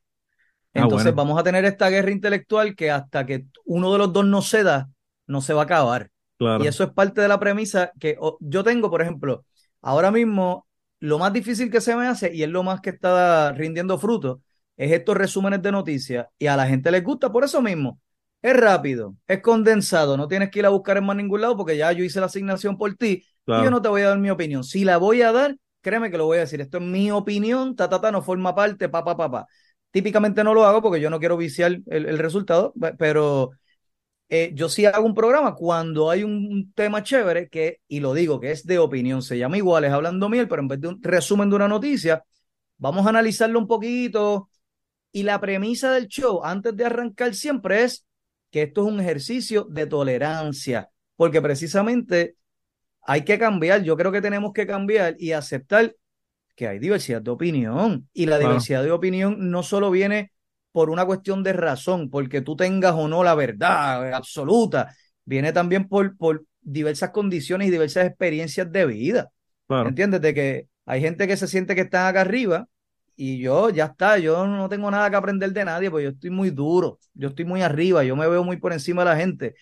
Ah, Entonces bueno. vamos a tener esta guerra intelectual que hasta que uno de los dos no ceda, no se va a acabar. Claro, Y eso es parte de la premisa que yo tengo, por ejemplo, ahora mismo lo más difícil que se me hace y es lo más que está rindiendo fruto, es estos resúmenes de noticias y a la gente les gusta por eso mismo. Es rápido, es condensado, no tienes que ir a buscar en más ningún lado porque ya yo hice la asignación por ti y yo no te voy a dar mi opinión. Si la voy a dar, créeme que lo voy a decir. Esto es mi opinión, ta, ta, ta, no forma parte, pa, pa, pa, pa. Típicamente no lo hago porque yo no quiero viciar el, resultado, pe- pero eh, yo sí hago un programa cuando hay un tema chévere que, y lo digo, que es de opinión, se llama igual, es hablando miel, pero en vez de un resumen de una noticia, vamos a analizarlo un poquito. Y la premisa del show, antes de arrancar, siempre es que esto es un ejercicio de tolerancia, porque precisamente hay que cambiar, yo creo que tenemos que cambiar y aceptar que hay diversidad de opinión. Y la Claro. diversidad de opinión no solo viene por una cuestión de razón, porque tú tengas o no la verdad absoluta, viene también por, por diversas condiciones y diversas experiencias de vida. claro. ¿Entiendes? De que hay gente que se siente que están acá arriba y yo ya está, yo no tengo nada que aprender de nadie, pues yo estoy muy duro, yo estoy muy arriba, yo me veo muy por encima de la gente.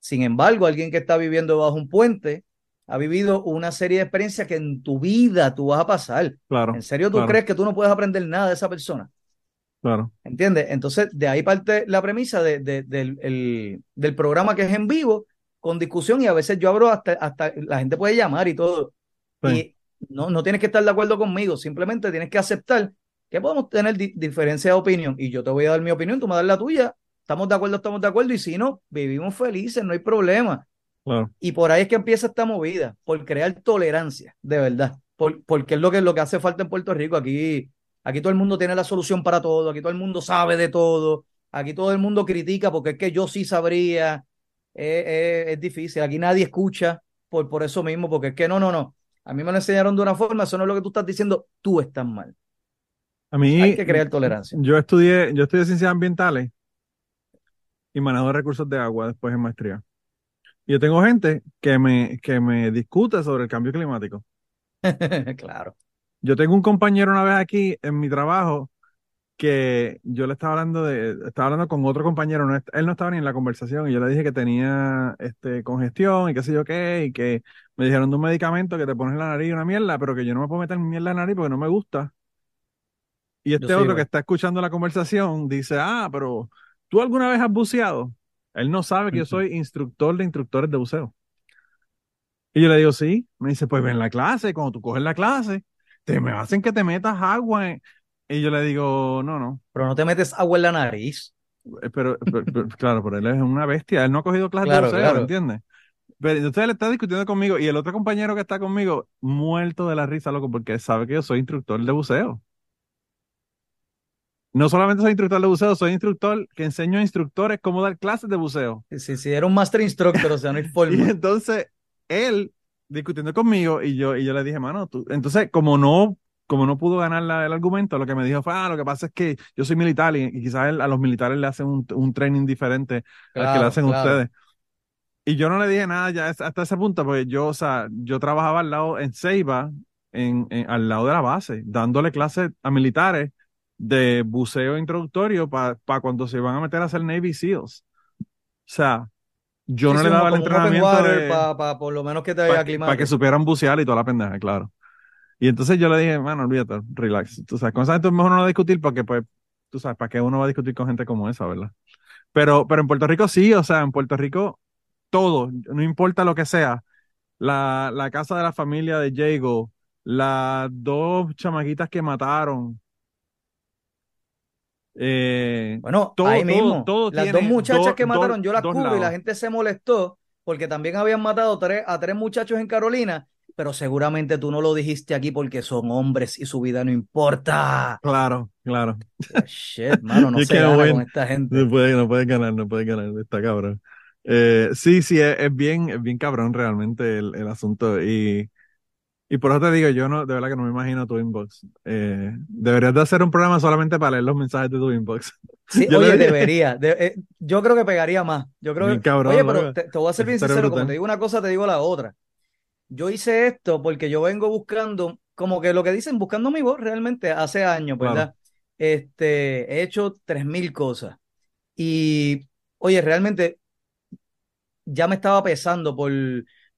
Sin embargo, alguien que está viviendo bajo un puente ha vivido una serie de experiencias que en tu vida tú vas a pasar. Claro, ¿En serio tú claro. crees que tú no puedes aprender nada de esa persona? claro. ¿Entiendes? Entonces, de ahí parte la premisa de- de- del, el- del programa que es en vivo, con discusión, y a veces yo abro hasta, hasta la gente puede llamar y todo. Sí. Y no, no tienes que estar de acuerdo conmigo, simplemente tienes que aceptar que podemos tener di- diferencia de opinión. Y yo te voy a dar mi opinión, tú me das la tuya. Estamos de acuerdo, estamos de acuerdo, y si no, vivimos felices, no hay problema. Claro, Y por ahí es que empieza esta movida, por crear tolerancia, de verdad. Por- porque es lo que, lo que hace falta en Puerto Rico. Aquí, aquí todo el mundo tiene la solución para todo, aquí todo el mundo sabe de todo, aquí todo el mundo critica porque es que yo sí sabría. Eh, eh, es difícil, aquí nadie escucha por, por eso mismo, porque es que no, no, no. A mí me lo enseñaron de una forma, eso no es lo que tú estás diciendo, tú estás mal. a mí, Hay que crear tolerancia. yo estudié, yo estudié ciencias ambientales y manejo de recursos de agua después en maestría. Yo tengo gente que me, que me discute sobre el cambio climático. claro. Yo tengo un compañero una vez aquí en mi trabajo que yo le estaba hablando de, estaba hablando con otro compañero, no él no estaba ni en la conversación y yo le dije que tenía este congestión y qué sé yo qué, y que me dijeron de un medicamento que te pones en la nariz y una mierda, pero que yo no me puedo meter mierda en la nariz porque no me gusta. Y este otro que está escuchando la conversación dice, ah, pero ¿tú alguna vez has buceado? Él no sabe que yo soy instructor de instructores de buceo. Y yo le digo, sí. Me dice, pues ven la clase, cuando tú coges la clase, te me hacen que te metas agua. en-". Y yo le digo, no, no. Pero no te metes agua en la nariz. Eh, Pero, pero- pero, claro, pero él es una bestia. Él no ha cogido clases Claro, de buceo, claro. ¿entiendes? Pero entonces él está discutiendo conmigo y el otro compañero que está conmigo, muerto de la risa, loco, porque sabe que yo soy instructor de buceo. No solamente soy instructor de buceo, soy instructor que enseño a instructores cómo dar clases de buceo. Si, si era un master instructor, o sea, no hay Y forma. entonces él discutiendo conmigo y yo, y yo le dije, mano, tú, entonces como no, como no pudo ganar la- el argumento, lo que me dijo fue, ah, lo que pasa es que yo soy militar y, y quizás él- a los militares le hacen un, un training diferente al que le Claro, hacen claro. ustedes. Y yo no le dije nada ya hasta ese punto, porque yo, o sea, yo trabajaba al lado en Ceiba, en, en- al lado de la base, dándole clases a militares de buceo introductorio para cuando se iban a meter a hacer Navy SEALs. O sea, yo Sí, no le daba el entrenamiento de- pa- pa- por lo menos que te para pa' que supieran bucear y toda la pendeja, claro. Y entonces yo le dije, mano, olvídate, relax. Tú sabes, con esa gente es mejor no discutir porque, pues, tú sabes, ¿para qué uno va a discutir con gente como esa, verdad? Pero, pero en Puerto Rico sí, o sea, en Puerto Rico todo, no importa lo que sea. La, la casa de la familia de Jago, las dos chamaquitas que mataron. Eh, Bueno, todo, ahí mismo, todo las dos muchachas do- que do- mataron, yo las cubro y la gente se molestó porque también habían matado tres, a tres muchachos en Carolina, pero seguramente tú no lo dijiste aquí porque son hombres y su vida no importa. Claro, claro. Shit, mano, no se gana con esta gente. No puede, no puede ganar, no puede ganar, está cabrón. Eh, sí, sí, es, es bien, es bien cabrón realmente el, el asunto. Y, y por eso te digo, yo no, de verdad que no me imagino tu inbox. Eh, deberías de hacer un programa solamente para leer los mensajes de tu inbox. Sí, Yo oye, debería. de- eh, yo creo que pegaría más. Yo creo Bien que, cabrón, oye, pero te, te voy a ser bien sincero, brutal. como te digo una cosa, te digo la otra. Yo hice esto porque yo vengo buscando, como que lo que dicen, buscando mi voz realmente hace años, Claro. ¿verdad? Este, he hecho tres mil cosas. Y, oye, realmente ya me estaba pesando por,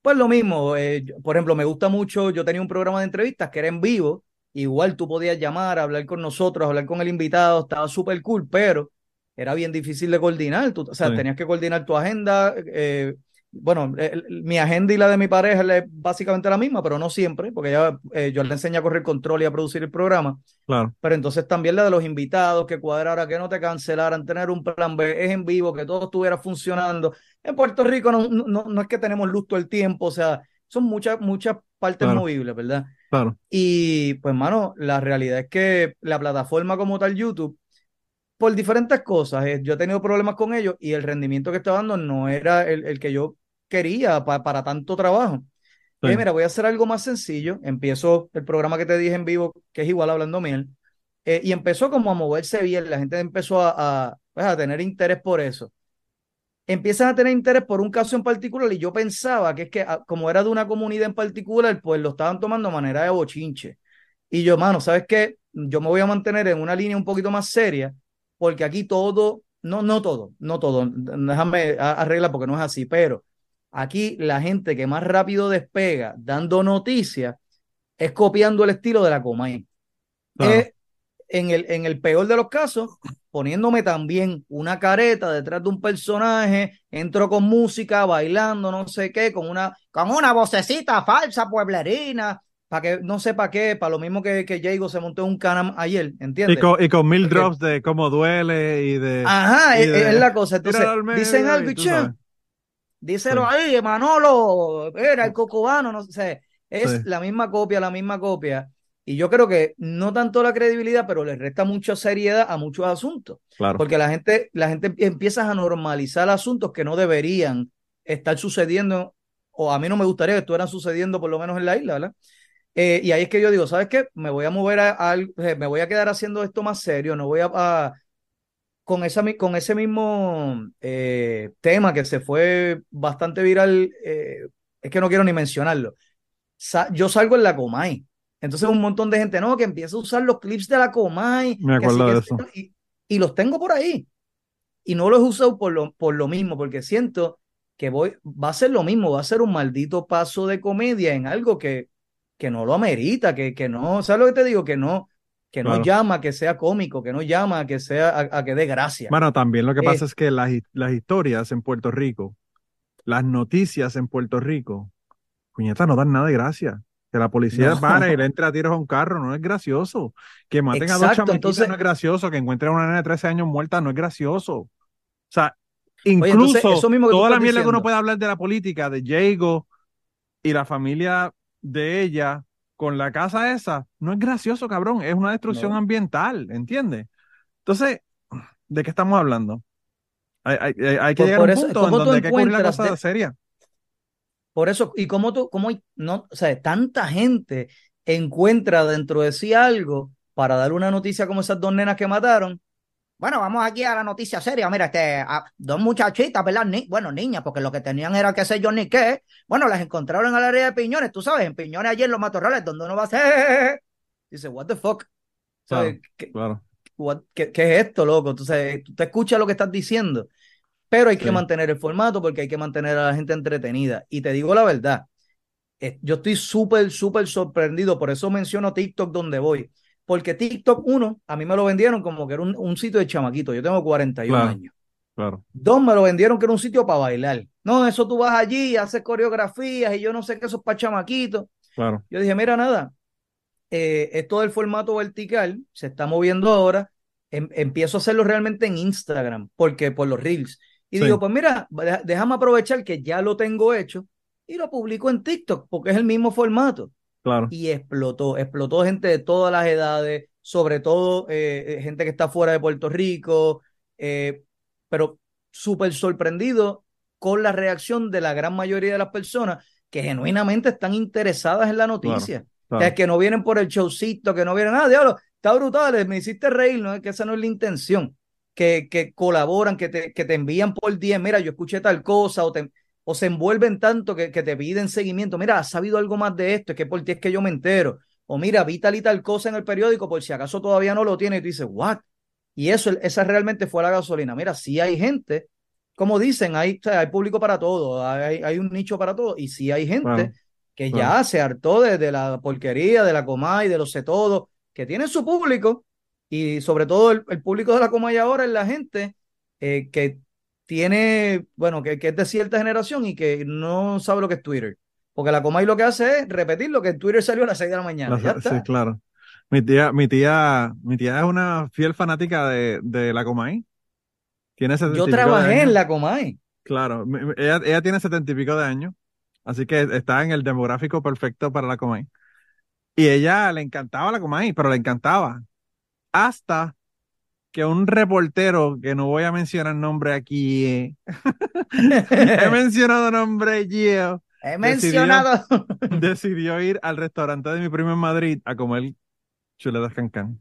pues lo mismo. eh, por ejemplo, me gusta mucho, yo tenía un programa de entrevistas que era en vivo. Igual tú podías llamar, hablar con nosotros, hablar con el invitado, estaba súper cool, pero era bien difícil de coordinar. Tú, o sea, Sí. tenías que coordinar tu agenda. eh, bueno, mi agenda y la de mi pareja es básicamente la misma, pero no siempre, porque ella, eh, yo le enseño a correr control y a producir el programa. Claro, Pero entonces también la de los invitados, que cuadrara, que no te cancelaran, tener un plan B, es en vivo, que todo estuviera funcionando. En Puerto Rico no, no, no es que tenemos luz todo el tiempo, o sea, son muchas, muchas partes Claro. movibles, ¿verdad? claro. Y pues, mano, la realidad es que la plataforma como tal YouTube, por diferentes cosas, eh, yo he tenido problemas con ellos y el rendimiento que está dando no era el, el que yo quería pa- para tanto trabajo. Sí. Eh, mira, voy a hacer algo más sencillo. Empiezo el programa que te dije en vivo, que es igual hablando miel, eh, y empezó como a moverse bien. La gente empezó a, a, pues, a tener interés por eso. Empiezan a tener interés por un caso en particular y yo pensaba que es que ah, como era de una comunidad en particular, pues lo estaban tomando a manera de bochinche. Y yo, mano, ¿sabes qué? Yo me voy a mantener en una línea un poquito más seria, porque aquí todo, no, no todo, no todo, déjame arreglar porque no es así, pero aquí la gente que más rápido despega dando noticias es copiando el estilo de la Comay. En el, en el peor de los casos, poniéndome también una careta detrás de un personaje, entro con música, bailando, no sé qué, con una, con una vocecita falsa, pueblerina, para que no sé para qué, para lo mismo que, que Jago se montó un canam ayer, Y ¿entiendes? con, y con mil Porque- drops de cómo duele y de. Ajá, y es, de- es la cosa. Entonces, dicen algo y che, díselo Sí. ahí, Manolo, era el cocobano, no sé. Es Sí. la misma copia, la misma copia. Y yo creo que no tanto la credibilidad, pero le resta mucha seriedad a muchos asuntos. Claro. Porque la gente, la gente empieza a normalizar asuntos que no deberían estar sucediendo, o a mí no me gustaría que estuvieran sucediendo por lo menos en la isla, ¿verdad? Eh, y ahí es que yo digo, ¿sabes qué? Me voy a mover a, a algo- eh, me voy a quedar haciendo esto más serio, no voy a, a- con esa, con ese mismo eh, tema que se fue bastante viral, eh, es que no quiero ni mencionarlo. Sa- yo salgo en la Comay. Entonces un montón de gente, no, que empieza a usar los clips de la Comay. Me que sí, acuerdo que de sí, eso. Y, y los tengo por ahí. Y no los he usado por lo, por lo mismo, porque siento que voy, va a ser lo mismo, va a ser un maldito paso de comedia en algo que, que no lo amerita, que, que no, ¿sabes lo que te digo? Que no, que no Claro. llama a que sea cómico, que no llama a que sea, a, a que dé gracia. Bueno, también lo que Eh, pasa es que las, las historias en Puerto Rico, las noticias en Puerto Rico, puñeta, no dan nada de gracia. Que la policía No. pare y le entre a tiros a un carro, no es gracioso. Que maten a dos chamaquitas entonces- no es gracioso. Que encuentren a una nena de 13 años muerta no es gracioso. O sea, entonces, incluso eso mismo toda la mierda que uno puede hablar de la política, de Jago y la familia de ella con la casa esa, no es gracioso, cabrón. Es una destrucción No. ambiental, ¿entiendes? Entonces, ¿de qué estamos hablando? Hay, hay- hay- que Por- llegar por a un eso, punto en ¿cómo tú donde hay que cubrir la cosa de- seria. Por eso, y cómo tú, cómo no, o sea, tanta gente encuentra dentro de sí algo para dar una noticia como esas dos nenas que mataron. Bueno, vamos aquí a la noticia seria. Mira, este, a- dos muchachitas, ¿verdad? Ni- bueno, niñas, porque lo que tenían era qué sé yo ni qué. Bueno, las encontraron en el área de Piñones, tú sabes, en Piñones allí en los matorrales, donde uno va a hacer. Dice, what the fuck. Claro. ¿Qué, Claro. what- qué- qué es esto, loco? Entonces, tú te escuchas lo que estás diciendo, pero hay que Sí. mantener el formato porque hay que mantener a la gente entretenida. Y te digo la verdad, eh, yo estoy súper, súper sorprendido, por eso menciono TikTok donde voy, porque TikTok, uno, a mí me lo vendieron como que era un, un sitio de chamaquito, yo tengo 41 Claro. años. Claro. Dos, me lo vendieron que era un sitio para bailar. No, eso tú vas allí, haces coreografías y yo no sé qué, eso es para chamaquitos. Claro. Yo dije, mira, nada, eh, esto del formato vertical se está moviendo ahora. Em- empiezo a hacerlo realmente en Instagram, porque por los reels. Y Sí. digo, pues mira, déjame aprovechar que ya lo tengo hecho y lo publico en TikTok, porque es el mismo formato. Claro. Y explotó, explotó gente de todas las edades, sobre todo eh, eh, gente que está fuera de Puerto Rico, eh, pero súper sorprendido con la reacción de la gran mayoría de las personas que genuinamente están interesadas en la noticia. Claro. Es que no vienen por el showcito, que no vienen, ah, diablo, está brutal, me hiciste reír, no es que esa no es la intención. Que, que colaboran, que te, que te envían por 10, mira, yo escuché tal cosa, o, te, o se envuelven tanto que, que te piden seguimiento, mira, ¿has sabido algo más de esto? Es que por ti es que yo me entero. O mira, vi tal y tal cosa en el periódico, por si acaso todavía no lo tiene, y tú dices, ¿what? Y eso, esa realmente fue la gasolina. Mira, sí hay gente, como dicen, hay, o sea, hay público para todo, hay, hay un nicho para todo, y sí hay gente que ya se hartó de, de la porquería, de la Comay, de los sé todo, que tienen su público, y sobre todo el, el público de la Comay ahora es la gente eh, que tiene, bueno, que, que es de cierta generación y que no sabe lo que es Twitter. Porque la Comay lo que hace es repetir lo que en Twitter salió a las 6 de la mañana. La- sí, claro. Mi tía, mi tía, mi tía es una fiel fanática de, de la Comay. Tiene Yo trabajé en la Comay. Claro, ella, ella tiene setenta y pico de años, así que está en el demográfico perfecto para la Comay. Y ella le encantaba la Comay, pero le encantaba. Hasta que un reportero, que no voy a mencionar nombre aquí, eh, he mencionado nombre yo, He mencionado. decidió ir al restaurante de mi primo en Madrid a comer chuletas cancán.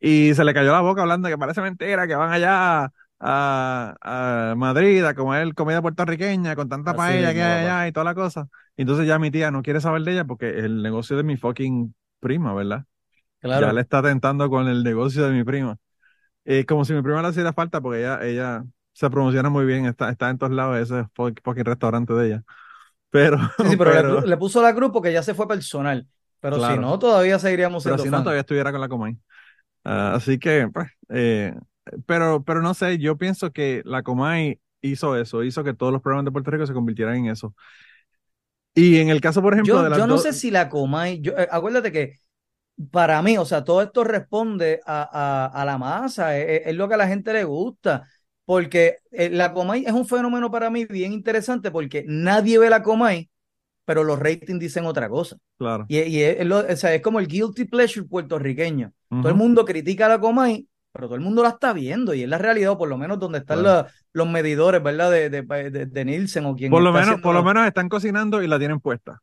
Y se le cayó la boca hablando que parece mentira, que van allá a, a Madrid a comer comida puertorriqueña con tanta Así paella que hay allá y toda la cosa. Y entonces ya mi tía no quiere saber de ella porque el negocio de mi fucking prima, ¿verdad? Claro. Ya le está tentando con el negocio de mi prima. Eh, como si mi prima le hiciera falta porque ella, ella se promociona muy bien, está, está en todos lados ese fuck- fucking restaurante de ella. Pero, Sí, sí, pero, le pero- pu- le, puso la cruz porque ya se fue personal. Pero Claro. si no, todavía seguiríamos pero siendo si no, fans. todavía estuviera con la Comay. Ah, así que, pues, eh, pero, pero no sé, yo pienso que la Comay hizo eso, hizo que todos los programas de Puerto Rico se convirtieran en eso. Y en el caso, por ejemplo, Yo, de las yo no sé si la Comay, yo, eh, acuérdate que para mí, o sea, todo esto responde a, a- a la masa, es, es lo que a la gente le gusta, porque eh, la Comay es un fenómeno para mí bien interesante porque nadie ve la Comay, pero los ratings dicen otra cosa. claro. Y, y es, es lo- o sea, es como el guilty pleasure puertorriqueño. Todo el mundo critica a la Comay, pero todo el mundo la está viendo y es la realidad, o por lo menos donde están Claro. la- los medidores, ¿verdad? De, de, de- de Nielsen o quien Por lo menos, por lo menos están cocinando y la tienen puesta,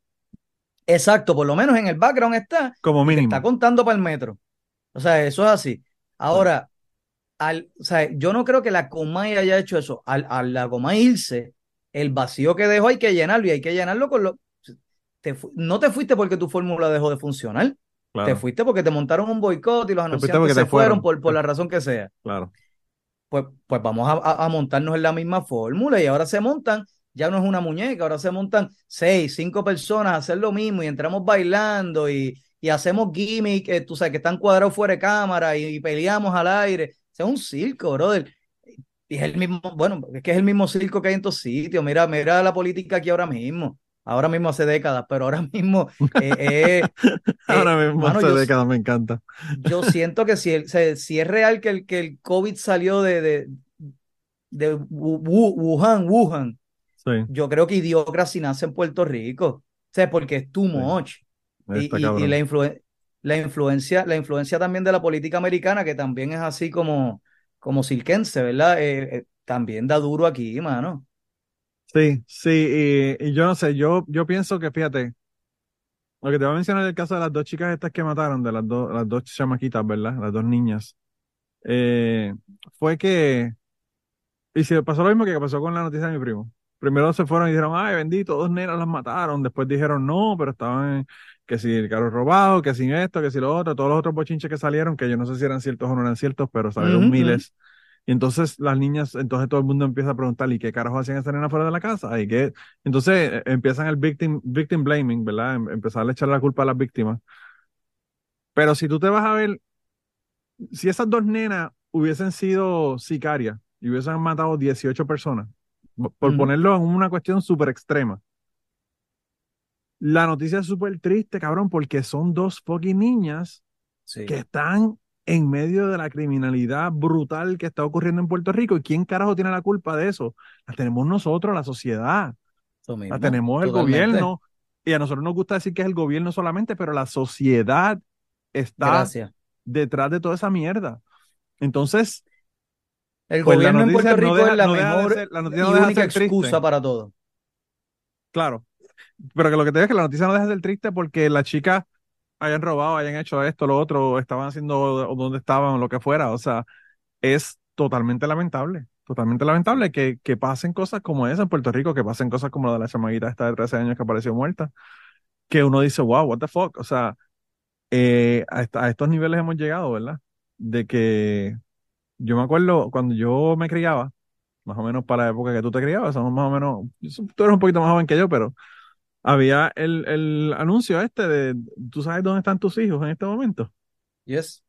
Exacto, por lo menos en el background está como mínimo. está contando para el metro. O sea, eso es así. Ahora, al, o sea, yo no creo que la Comay haya hecho eso. Al, al la Comay irse, el vacío que dejó hay que llenarlo y hay que llenarlo con lo. Te no te fuiste porque tu fórmula dejó de funcionar. Claro, Te fuiste porque te montaron un boicot y los anunciantes se fueron. fueron por, por la razón que sea. claro. Pues, pues vamos a, a- a montarnos en la misma fórmula y ahora se montan, ya no es una muñeca, ahora se montan seis, cinco personas a hacer lo mismo y entramos bailando y, y hacemos gimmick, eh, tú sabes, que están cuadrados fuera de cámara y, y peleamos al aire. O sea, es un circo, brother. Y es el mismo, bueno, es que es el mismo circo que hay en todos sitios. Mira, mira la política aquí ahora mismo. ahora mismo hace décadas, pero ahora mismo eh, eh, Ahora eh, mismo mano, hace yo- décadas me encanta. yo siento que si, el- si es real que el, que el COVID salió de, de, de Wu- Wu- Wuhan, Wuhan, Sí, yo creo que Idiocracy nace en Puerto Rico. O sea, porque es too much. Y, la, influen- la influencia, la influencia también de la política americana, que también es así como, como silquense, ¿verdad? Eh, eh, también da duro aquí, mano. Sí, sí, y, y yo no sé, yo, yo pienso que, fíjate, lo que te voy a mencionar el caso de las dos chicas estas que mataron, de las dos, las dos chamaquitas, ¿verdad? Las dos niñas, eh, fue que, y se pasó lo mismo que pasó con la noticia de mi primo. Primero se fueron y dijeron, ay, bendito, dos nenas las mataron. Después dijeron, no, pero estaban, en- que si el carro robado, que si esto, que si lo otro, todos los otros bochinches que salieron, que yo no sé si eran ciertos o no eran ciertos, pero salieron Ujú, ujú. miles. Y entonces las niñas, entonces todo el mundo empieza a preguntar, ¿y qué carajo hacían esa nena fuera de la casa? ¿Y qué? Entonces eh, empiezan el victim, victim blaming, ¿verdad? Em- Empezar a echar la culpa a las víctimas. Pero si tú te vas a ver, si esas dos nenas hubiesen sido sicarias y hubiesen matado 18 personas, por ponerlo en una cuestión súper extrema, la noticia es súper triste, cabrón, porque son dos fucking niñas Sí. que están en medio de la criminalidad brutal que está ocurriendo en Puerto Rico. ¿Y quién carajo tiene la culpa de eso? La tenemos nosotros, la sociedad, mismo, la tenemos el totalmente. gobierno. Y a nosotros nos gusta decir que es el gobierno solamente, pero la sociedad está Gracias. detrás de toda esa mierda. Entonces, El Pues gobierno en Puerto no Rico deja- es la no mejor ser- la y noticia no deja de única ser triste. excusa para todo. claro, pero que lo que te digo es que la noticia no deja de ser triste porque las chicas hayan robado, hayan hecho esto, lo otro, estaban haciendo o donde estaban, lo que fuera. O sea, es totalmente lamentable, totalmente lamentable que, que pasen cosas como esa en Puerto Rico, que pasen cosas como la de la chamaguita esta de 13 años que apareció muerta, que uno dice, wow, what the fuck. O sea, eh, a, a estos niveles hemos llegado, ¿verdad? De que yo me acuerdo cuando yo me criaba, más o menos para la época que tú te criabas, somos más o menos, tú eres un poquito más joven que yo, pero había el, el anuncio este de, ¿tú sabes dónde están tus hijos en este momento? Yes.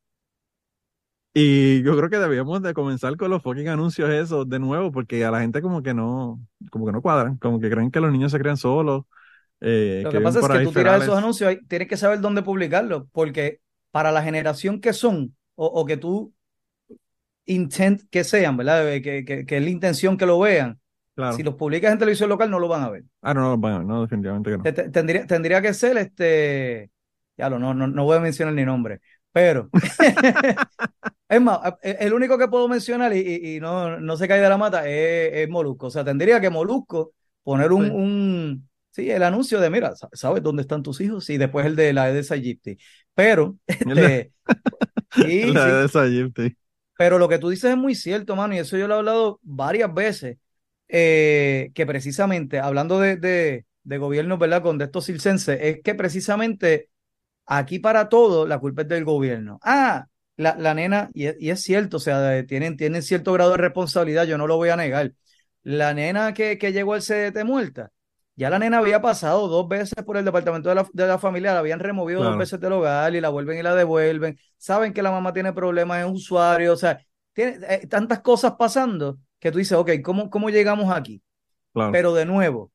Y yo creo que debíamos de comenzar con los fucking anuncios esos de nuevo, porque a la gente como que no, como que no cuadran, como que creen que los niños se crean solos, eh, Lo que pasa es que tú tiras ferales. esos anuncios, tienes que saber dónde publicarlos, porque para la generación que son, o, o que tú intent que sean, ¿verdad? Que, que, que es la intención que lo vean. Claro. Si los publicas en televisión local, no lo van a ver. Ah, no, no, no, definitivamente que no. Te- te- Tendría, tendría que ser este. Ya lo, no, no, no voy a mencionar ni nombre, pero. es más, eh, el único que puedo mencionar y, y- y no, no se cae de la mata es, es Molusco. O sea, tendría que Molusco poner un, Sí. un- sí, el anuncio de, mira, sa- ¿sabes dónde están tus hijos? Y después el de la Edesa Gypsy. Pero, este, sí, La sí, de esa Gypsy. Pero lo que tú dices es muy cierto, mano, y eso yo lo he hablado varias veces, eh, que precisamente, hablando de, de, de gobiernos, ¿verdad? Con de estos circenses, es que precisamente aquí para todo la culpa es del gobierno. Ah, la, la nena, y es, y es cierto, o sea, tienen, tienen cierto grado de responsabilidad, yo no lo voy a negar. La nena que, que llegó al CDT muerta, ya la nena había pasado dos veces por el departamento de la, de la familia, la habían removido Claro. dos veces del hogar y la vuelven y la devuelven. Saben que la mamá tiene problemas, es usuario, o sea, tiene eh, tantas cosas pasando que tú dices, ok, ¿cómo, cómo llegamos aquí? Claro. Pero de nuevo,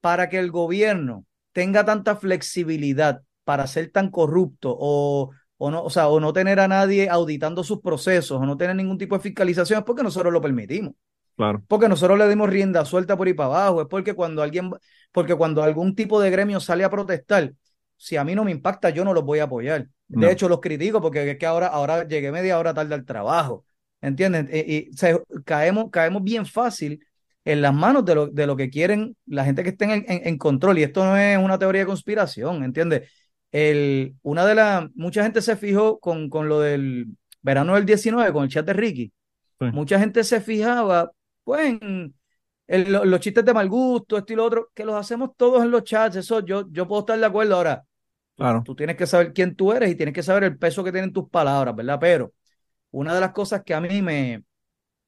para que el gobierno tenga tanta flexibilidad para ser tan corrupto o, o no, o sea, o no tener a nadie auditando sus procesos o no tener ningún tipo de fiscalización es porque nosotros lo permitimos. Claro. Porque nosotros le dimos rienda suelta por ahí para abajo, es porque cuando alguien, porque cuando algún tipo de gremio sale a protestar, si a mí no me impacta, yo no los voy a apoyar. De No. hecho, los critico porque es que ahora, ahora llegué media hora tarde al trabajo. ¿Entienden? Y, y, o sea, caemos, caemos bien fácil en las manos de lo, de lo que quieren la gente que esté en, en- en control. Y esto no es una teoría de conspiración, ¿entiendes? El, una de las, mucha gente se fijó con, con lo del verano del 19, con el chat de Ricky. Sí. Mucha gente se fijaba, pues, en, los chistes de mal gusto, esto y lo otro, que los hacemos todos en los chats. Eso yo, yo puedo estar de acuerdo. Ahora, Claro. tú tienes que saber quién tú eres y tienes que saber el peso que tienen tus palabras, ¿verdad? Pero una de las cosas que a mí me,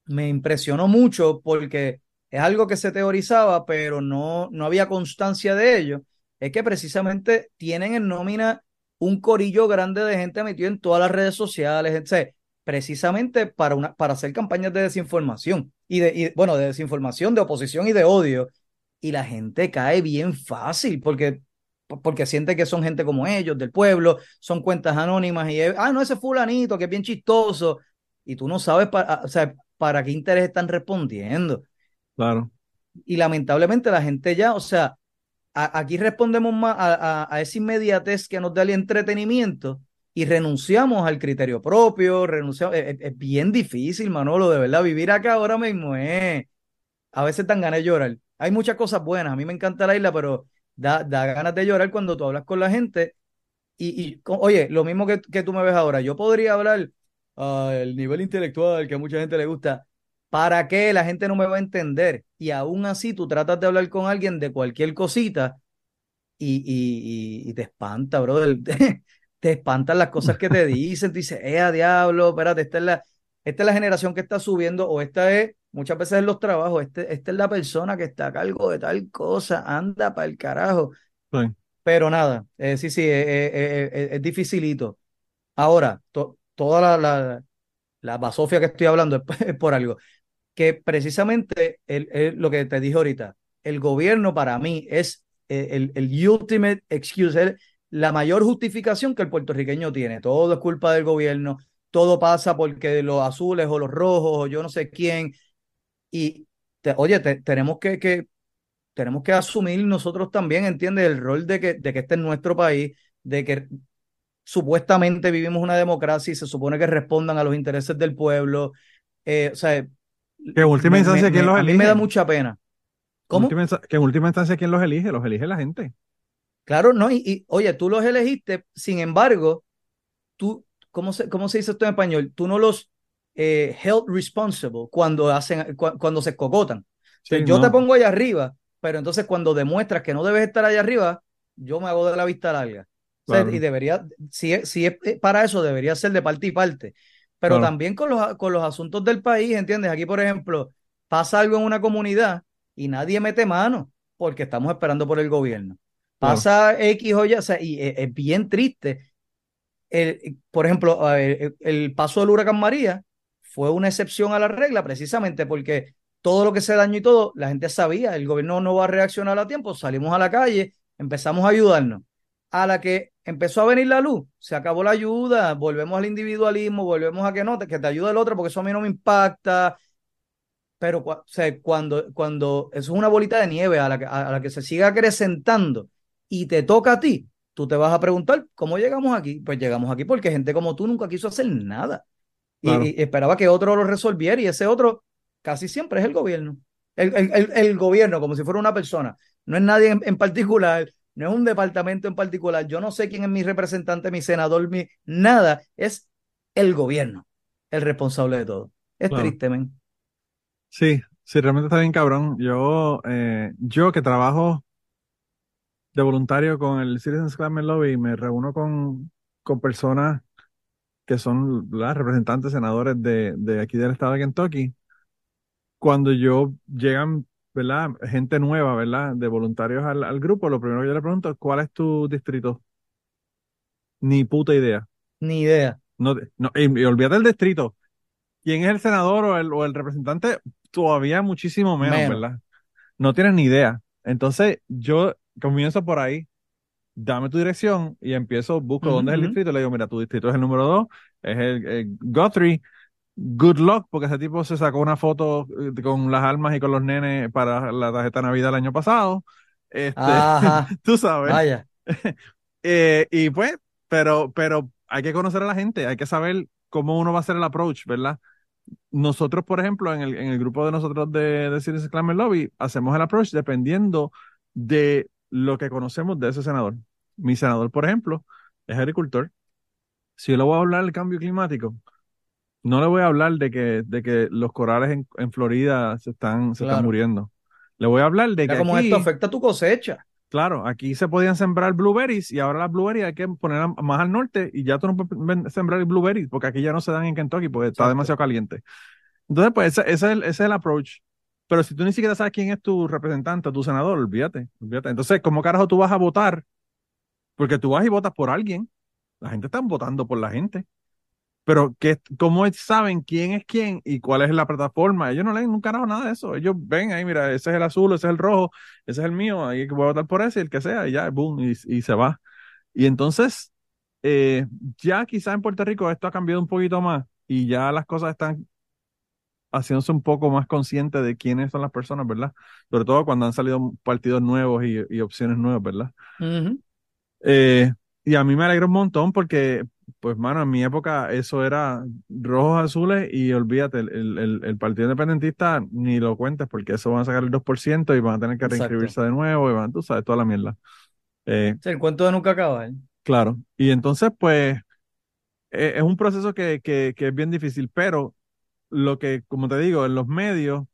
me impresionó mucho porque es algo que se teorizaba, pero no, no había constancia de ello, es que precisamente tienen en nómina un corillo grande de gente metido en todas las redes sociales, etc., precisamente para, una, para hacer campañas de desinformación y de, y, bueno, de desinformación, de oposición y de odio. y la gente cae bien fácil porque, porque siente que son gente como ellos, del pueblo, son cuentas anónimas y, ah, no, ese fulanito que es bien chistoso y tú no sabes para, o sea, para qué interés están respondiendo. Claro. Y lamentablemente la gente ya, o sea, aquí respondemos más a, a, esa inmediatez que nos da el entretenimiento y renunciamos al criterio propio, renunciamos, es, bien difícil, Manolo, de verdad, vivir acá ahora mismo es, a veces dan ganas de llorar. Hay muchas cosas buenas, a mí me encanta la isla, pero da, da ganas de llorar cuando tú hablas con la gente y, y oye, lo mismo que, que, tú me ves ahora, yo podría hablar al uh, nivel intelectual que a mucha gente le gusta, ¿Para qué? La gente no me va a entender. Y aún así tú tratas de hablar con alguien de cualquier cosita y, y, te espanta, brother. te espantan las cosas que te dicen. Tú dices, eh, diablo, espérate, esta es, la, esta es la generación que está subiendo o esta es, muchas veces en los trabajos, este, esta es la persona que está a cargo de tal cosa, anda para el carajo. Pero nada, eh, sí, sí, eh, eh, es dificilito. Ahora, toda la, la, la basofia que estoy hablando es por algo que precisamente el, lo que te dije ahorita, el gobierno para mí es el, el ultimate excuse, la mayor justificación que el puertorriqueño tiene. Todo es culpa del gobierno, todo pasa porque los azules o los rojos o yo no sé quién. Y oye, tenemos que, que, tenemos que asumir nosotros también, ¿entiendes? El rol de que, de que este es nuestro país, de que supuestamente vivimos una democracia y se supone que respondan a los intereses del pueblo. Eh, o sea, que en última instancia, ¿quién los elige? A mí me da mucha pena. ¿Cómo? que en última instancia, ¿quién los elige? Los elige la gente. Claro, no, y, oye, tú los elegiste, sin embargo, tú, ¿cómo se, cómo se dice esto en español? Tú no los eh, held responsible cuando hacen, cuando se cocotan. yo te pongo allá arriba, pero entonces cuando demuestras que no debes estar allá arriba, yo me hago de la vista larga. y debería, si, si es para eso, debería ser de parte y parte pero también con los, con los asuntos del país, ¿entiendes? Aquí, por ejemplo, pasa algo en una comunidad y nadie mete mano porque estamos esperando por el gobierno. Pasa X o Y, o sea, y es, bien triste. El, por ejemplo, el, paso del huracán María fue una excepción a la regla precisamente porque todo lo que se dañó y todo, la gente sabía, el gobierno no va a reaccionar a tiempo, salimos a la calle, empezamos a ayudarnos. A la que empezó a venir la luz, se acabó la ayuda, volvemos al individualismo, volvemos a que no, que te ayude el otro porque eso a mí no me impacta. Pero cuando, cuando eso es una bolita de nieve a la, que, a la que se siga acrecentando y te toca a ti, tú te vas a preguntar, ¿cómo llegamos aquí? Pues llegamos aquí porque gente como tú nunca quiso hacer nada. Y, esperaba que otro lo resolviera y ese otro casi siempre es el gobierno. El, el, el, gobierno, como si fuera una persona. No es nadie en particular, no es un departamento en particular, yo no sé quién es mi representante, mi senador, mi nada, es el gobierno el responsable de todo. Es triste, men. Sí, sí, realmente está bien cabrón. Yo, eh, yo que trabajo de voluntario con el Citizens Climate Lobby, me reúno con, con personas que son las representantes, senadores de, de aquí del estado de Kentucky. Cuando yo llegan ¿verdad? Gente nueva, ¿verdad? De voluntarios al, grupo, lo primero que yo le pregunto es, ¿cuál es tu distrito? Ni puta idea. Ni idea. No, no y, olvídate del distrito. ¿Quién es el senador o el, o el representante? Todavía muchísimo menos, ¿verdad? No tienes ni idea. Entonces, yo comienzo por ahí, dame tu dirección y empiezo, busco dónde es el distrito. Le digo, mira, tu distrito es el número dos, es el, el Guthrie good luck, porque ese tipo se sacó una foto eh, con las almas y con los nenes para la tarjeta de Navidad el año pasado. Este, tú sabes. Vaya. eh, y pues, pero, pero hay que conocer a la gente, hay que saber cómo uno va a hacer el approach, ¿verdad? Nosotros, por ejemplo, en el, en el grupo de nosotros de, de Citizen Climate Lobby, hacemos el approach dependiendo de lo que conocemos de ese senador. Mi senador, por ejemplo, es agricultor. Si yo le voy a hablar del cambio climático, no le voy a hablar de que, de que los corales en, en Florida se están, se están muriendo. Le voy a hablar de que. como esto afecta tu cosecha. Claro, aquí se podían sembrar blueberries y ahora las blueberries hay que poner más al norte y ya tú no puedes sembrar blueberries porque aquí ya no se dan en Kentucky porque está demasiado caliente. Entonces, pues ese, es el, ese es el approach. Pero si tú ni siquiera sabes quién es tu representante, tu senador, olvídate, olvídate. Entonces, ¿cómo carajo tú vas a votar? Porque tú vas y votas por alguien. La gente está votando por la gente. Pero que, ¿cómo saben quién es quién y cuál es la plataforma? Ellos no leen nunca nada de eso. Ellos ven ahí, mira, ese es el azul, ese es el rojo, ese es el mío, ahí voy a votar por ese, el que sea, y ya, boom, y, y se va. Y entonces, eh, ya quizá en Puerto Rico esto ha cambiado un poquito más y ya las cosas están haciéndose un poco más conscientes de quiénes son las personas, ¿verdad? Sobre todo cuando han salido partidos nuevos y, y opciones nuevas, ¿verdad? Ujú. Eh, y a mí me alegra un montón porque, pues, mano, en mi época eso era rojos, azules y olvídate, el, el- Partido Independentista ni lo cuentes porque eso van a sacar el 2% y van a tener que reinscribirse de nuevo y van, tú sabes, toda la mierda. Eh, Sí, el cuento de nunca acabar. claro. Y entonces, pues, eh, es un proceso que, que, que es bien difícil, pero lo que, como te digo, en los medios,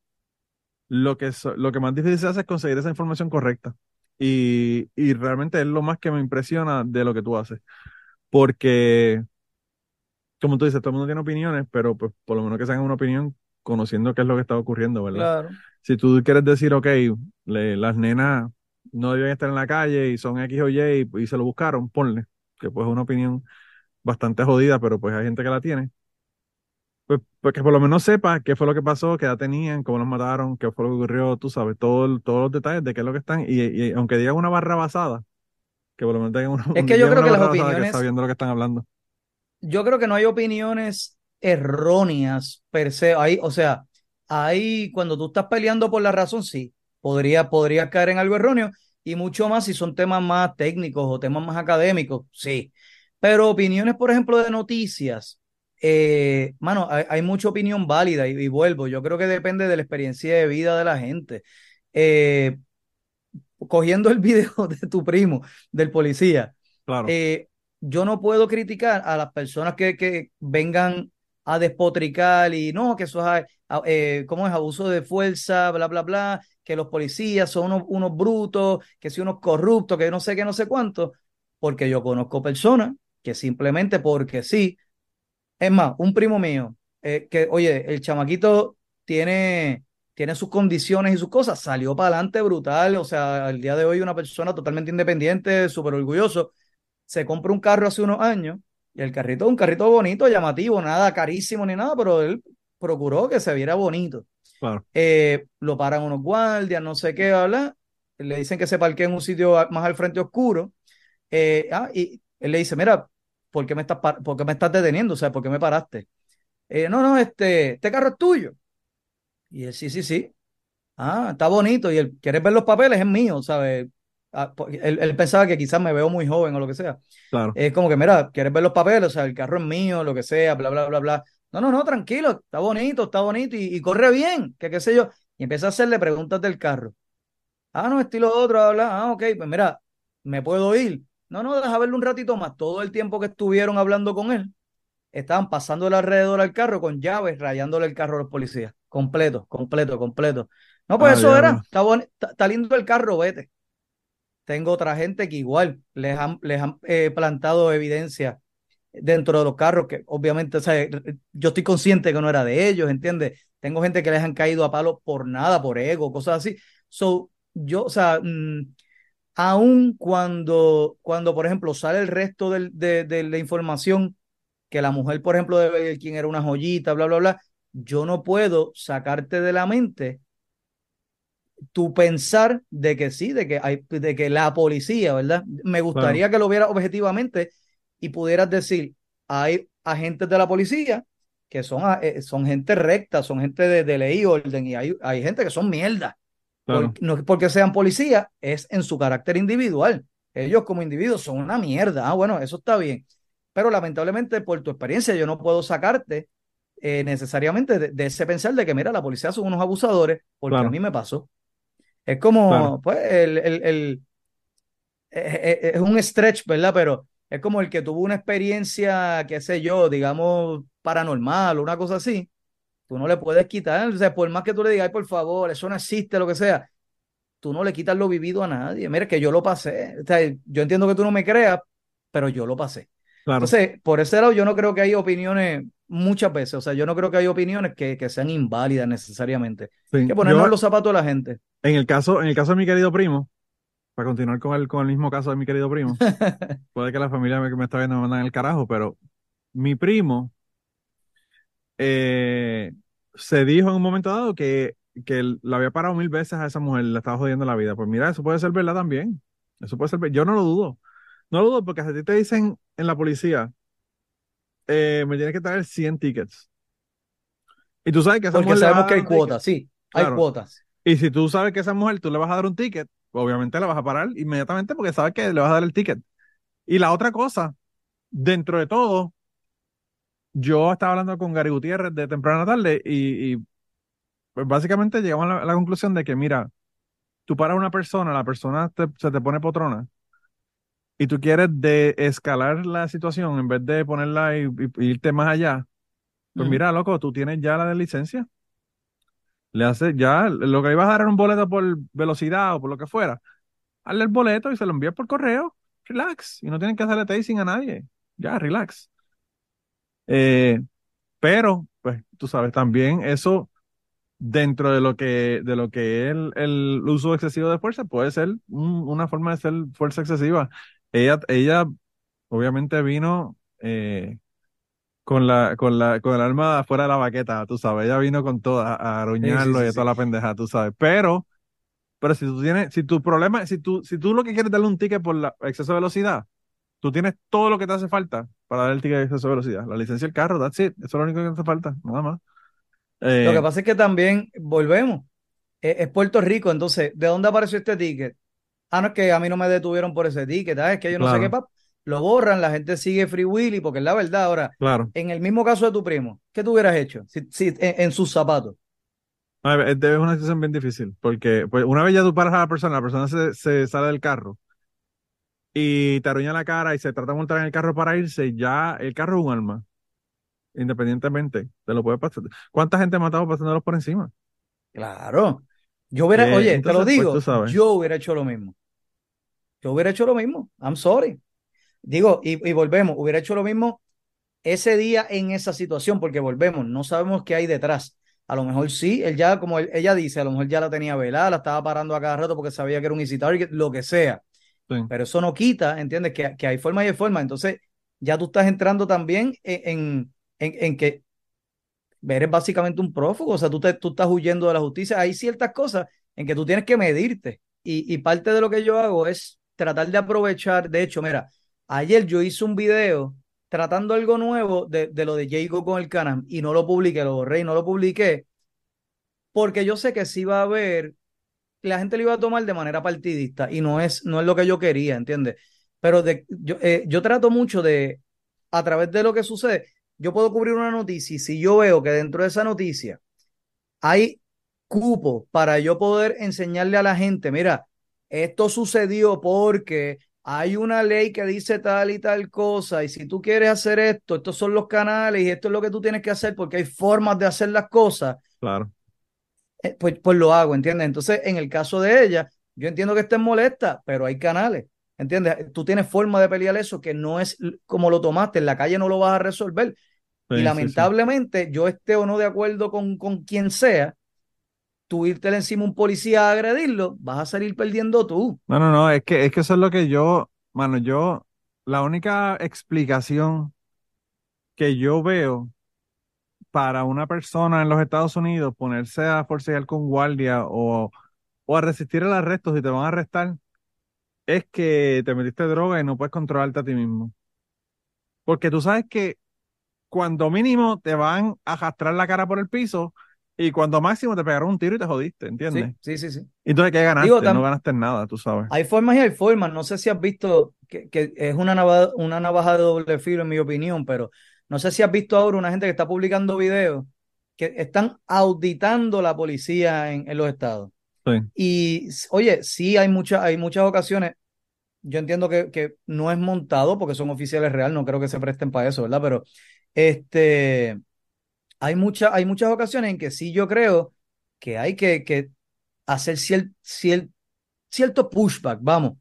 lo que, so- lo que más difícil se hace es conseguir esa información correcta. Y, y realmente es lo más que me impresiona de lo que tú haces. Porque, como tú dices, todo el mundo tiene opiniones, pero pues por lo menos que se hagan una opinión conociendo qué es lo que está ocurriendo, ¿verdad? Claro. Si tú quieres decir, ok, le- las nenas no deben estar en la calle y son X o Y y, y se lo buscaron, ponle, que pues es una opinión bastante jodida, pero pues hay gente que la tiene. Pues, pues que por lo menos sepa qué fue lo que pasó, qué edad tenían, cómo los mataron, qué fue lo que ocurrió, tú sabes, todo todos los detalles de qué es lo que están. Y, y aunque digan una barra basada, que por lo menos tengan una, Es que yo creo que las opiniones- sabiendo lo que están hablando. Yo creo que no hay opiniones erróneas per se. Hay, o sea, hay cuando tú estás peleando por la razón, sí, podría, podría caer en algo erróneo y mucho más si son temas más técnicos o temas más académicos, sí. Pero opiniones, por ejemplo, de noticias, eh, mano, hay, hay mucha opinión válida y, y vuelvo, yo creo que depende de la experiencia de vida de la gente. Eh, cogiendo el video de tu primo, del policía, Claro, eh, yo no puedo criticar a las personas que, que vengan a despotricar y no, que eso es, eh, ¿cómo es? Abuso de fuerza, bla, bla, bla, que los policías son unos, unos brutos, que si unos corruptos, que no sé qué, no sé cuánto, porque yo conozco personas que simplemente porque sí. Es más, un primo mío, eh, que, oye, el chamaquito tiene, tiene sus condiciones y sus cosas, salió para adelante brutal, o sea, al día de hoy una persona totalmente independiente, súper orgulloso, se compra un carro hace unos años y el carrito un carrito bonito, llamativo, nada carísimo ni nada, pero él procuró que se viera bonito. claro. Eh, lo paran unos guardias, no sé qué, bla, bla, le dicen que se parquee en un sitio más al frente oscuro, eh, ah, y él le dice, mira, ¿por qué me estás, por qué me estás deteniendo? O sea, ¿por qué me paraste? Eh, no, no, este, este carro es tuyo. Y él, sí, sí, sí. Ah, está bonito. Y él, ¿quieres ver los papeles? Es mío, ¿sabes? Ah, porque él, él pensaba que quizás me veo muy joven o lo que sea. Claro, Es como que, mira, ¿quieres ver los papeles? O sea, el carro es mío, lo que sea, bla, bla, bla, bla. No, no, no, tranquilo, está bonito, está bonito y, y corre bien, que qué sé yo. Y empieza a hacerle preguntas del carro. Ah, no, estilo otro, bla, bla. Ah, ok, pues mira, ¿me puedo ir? No, no, deja verlo un ratito más. Todo el tiempo que estuvieron hablando con él, estaban pasándole alrededor al carro con llaves, rayándole el carro a los policías. Completo, completo, completo. No, pues Ah, eso era. Está, boni- está, está lindo el carro, vete. Tengo otra gente que igual les han, les han eh, plantado evidencia dentro de los carros, que obviamente, o sea, yo estoy consciente que no era de ellos, ¿entiendes? Tengo gente que les han caído a palo por nada, por ego, cosas así. So, yo, o sea, mm, aun cuando, cuando, por ejemplo, sale el resto del- de, de la información que la mujer, por ejemplo, de ver quién era una joyita, bla, bla, bla, yo no puedo sacarte de la mente tu pensar de que sí, de que hay, de que la policía, ¿verdad? Me gustaría que lo viera objetivamente y pudieras decir, hay agentes de la policía que son, eh, son gente recta, son gente de, de ley y orden, y hay, hay gente que son mierda. Claro. Por- no es porque sean policía, es en su carácter individual. Ellos como individuos son una mierda. Ah, bueno, eso está bien. Pero lamentablemente, por tu experiencia, yo no puedo sacarte eh, necesariamente de, de ese pensar de que, mira, la policía son unos abusadores, porque Claro. a mí me pasó. Es como, Claro. pues, el, el, el- eh, eh, es un stretch, ¿verdad? Pero es como el que tuvo una experiencia, qué sé yo, digamos, paranormal o una cosa así. Tú no le puedes quitar, o sea, por más que tú le digas, ay, por favor, eso no existe, lo que sea, tú no le quitas lo vivido a nadie. Mira, que yo lo pasé. O sea, yo entiendo que tú no me creas, pero yo lo pasé. Claro. Entonces, por ese lado, yo no creo que hay opiniones muchas veces, o sea, yo no creo que hay opiniones que, que sean inválidas necesariamente. Sí. Hay que ponernos Yo- en los zapatos de la gente. En el caso, en el caso de mi querido primo, para continuar con el, con el mismo caso de mi querido primo, puede que la familia me- me está viendo me mandan el carajo, pero mi primo eh, se dijo en un momento dado que, que la había parado mil veces a esa mujer, le estaba jodiendo la vida. Pues mira, eso puede ser verdad también. Eso puede ser ver- Yo no lo dudo. No lo dudo porque a ti te dicen en la policía, eh, me tienes que traer 100 tickets. Y tú sabes que esa Porque mujer sabemos que hay cuotas, sí, hay Claro. cuotas. Y si tú sabes que esa mujer tú le vas a dar un ticket, obviamente la vas a parar inmediatamente porque sabes que le vas a dar el ticket. Y la otra cosa, dentro de todo, yo estaba hablando con Gary Gutiérrez de temprana tarde y, y, pues básicamente llegamos a la, a la conclusión de que, mira, tú paras a una persona, la persona te- se te pone potrona y tú quieres de escalar la situación en vez de ponerla y, y- y irte más allá, pues Ujú. mira, loco, tú tienes ya la de licencia. Le hace ya, lo que ibas a dar era un boleto por velocidad o por lo que fuera. Hazle el boleto y se lo envías por correo. Relax. Y no tienen que hacerle tasting a nadie. Ya, relax. Eh, pero, pues, tú sabes, también eso dentro de lo que, de lo que es el, el uso excesivo de fuerza puede ser un- una forma de ser fuerza excesiva. Ella, ella obviamente vino eh, con la, con la, con el arma fuera de la baqueta, tú sabes. Ella vino con toda, a aruñarlo sí, y a toda la pendeja, tú sabes. Pero, pero si tú tienes, si tu problema, si tú, si tú lo que quieres es darle un ticket por la exceso de velocidad, tú tienes todo lo que te hace falta para dar el ticket de exceso de velocidad. La licencia del carro, that's it. Eso es lo único que te hace falta, nada más. Eh, Lo que pasa es que también, volvemos, es, es Puerto Rico, entonces, ¿de dónde apareció este ticket? Ah, no, es que a mí no me detuvieron por ese ticket, ah, es que yo no sé Claro. qué, pap. Lo borran, la gente sigue Free Willy, porque es la verdad. Ahora, claro. en el mismo caso de tu primo, ¿qué tú hubieras hecho si, si- en, en sus zapatos? Es una situación bien difícil, porque pues, una vez ya tú paras a la persona, la persona se, se sale del carro y te aruña la cara y se trata de montar en el carro para irse, ya el carro es un arma, independientemente, te lo puede pasar. ¿Cuánta gente ha matado pasándolos por encima? Claro. Yo hubiera, Eh, oye, entonces, te lo pues, digo, yo hubiera hecho lo mismo. Yo hubiera hecho lo mismo. I'm sorry. Digo, y, y volvemos, hubiera hecho lo mismo ese día en esa situación, porque volvemos, no sabemos qué hay detrás. A lo mejor sí, él ya, como él- ella dice, a lo mejor ya la tenía velada, la estaba parando a cada rato porque sabía que era un easy target, lo que sea. Pero eso no quita, ¿entiendes? Que, hay forma y hay forma. Entonces, ya tú estás entrando también en, en, en, en que eres básicamente un prófugo, o sea, tú, te, tú estás huyendo de la justicia. Hay ciertas cosas en que tú tienes que medirte. Y, y parte de lo que yo hago es tratar de aprovechar. De hecho, mira, ayer yo hice un video tratando algo nuevo de, de lo de Jacob con el Canam y no lo publiqué, lo borré y no lo publiqué, porque yo sé que sí va a haber, la gente lo iba a tomar de manera partidista y no es, no es lo que yo quería, ¿entiendes? Pero de, yo, eh, yo trato mucho de, a través de lo que sucede, yo puedo cubrir una noticia y si yo veo que dentro de esa noticia hay cupo para yo poder enseñarle a la gente, mira, esto sucedió porque hay una ley que dice tal y tal cosa, y si tú quieres hacer esto, estos son los canales y esto es lo que tú tienes que hacer porque hay formas de hacer las cosas, Claro. Eh, pues, pues lo hago, ¿entiendes? Entonces, en el caso de ella, yo entiendo que estés molesta, pero hay canales, ¿entiendes? Tú tienes forma de pelear eso que no es como lo tomaste, en la calle no lo vas a resolver. Sí, y sí, sí. lamentablemente, yo esté o no de acuerdo con, con quien sea, tú irte encima a un policía a agredirlo, vas a salir perdiendo tú. No, no, no, es que, es que eso es lo que yo, mano, yo, la única explicación que yo veo para una persona en los Estados Unidos ponerse a forcejear con guardia o, o a resistir el arresto si te van a arrestar es que te metiste droga y no puedes controlarte a ti mismo. Porque tú sabes que cuando mínimo te van a arrastrar la cara por el piso y cuando máximo te pegaron un tiro y te jodiste, ¿entiendes? Sí, sí, sí, sí. Entonces, ¿qué ganaste? Digo, no ganaste nada, tú sabes. Hay formas y hay formas. No sé si has visto que, que es una navaja, una navaja de doble filo, en mi opinión, pero no sé si has visto ahora una gente que está publicando videos que están auditando la policía en, en los estados. Sí. Y oye, sí hay muchas, hay muchas ocasiones. Yo entiendo que, que no es montado porque son oficiales reales, no creo que se presten para eso, ¿verdad? Pero este hay muchas, hay muchas ocasiones en que sí yo creo que hay que, que hacer cier- cier- cierto pushback, vamos.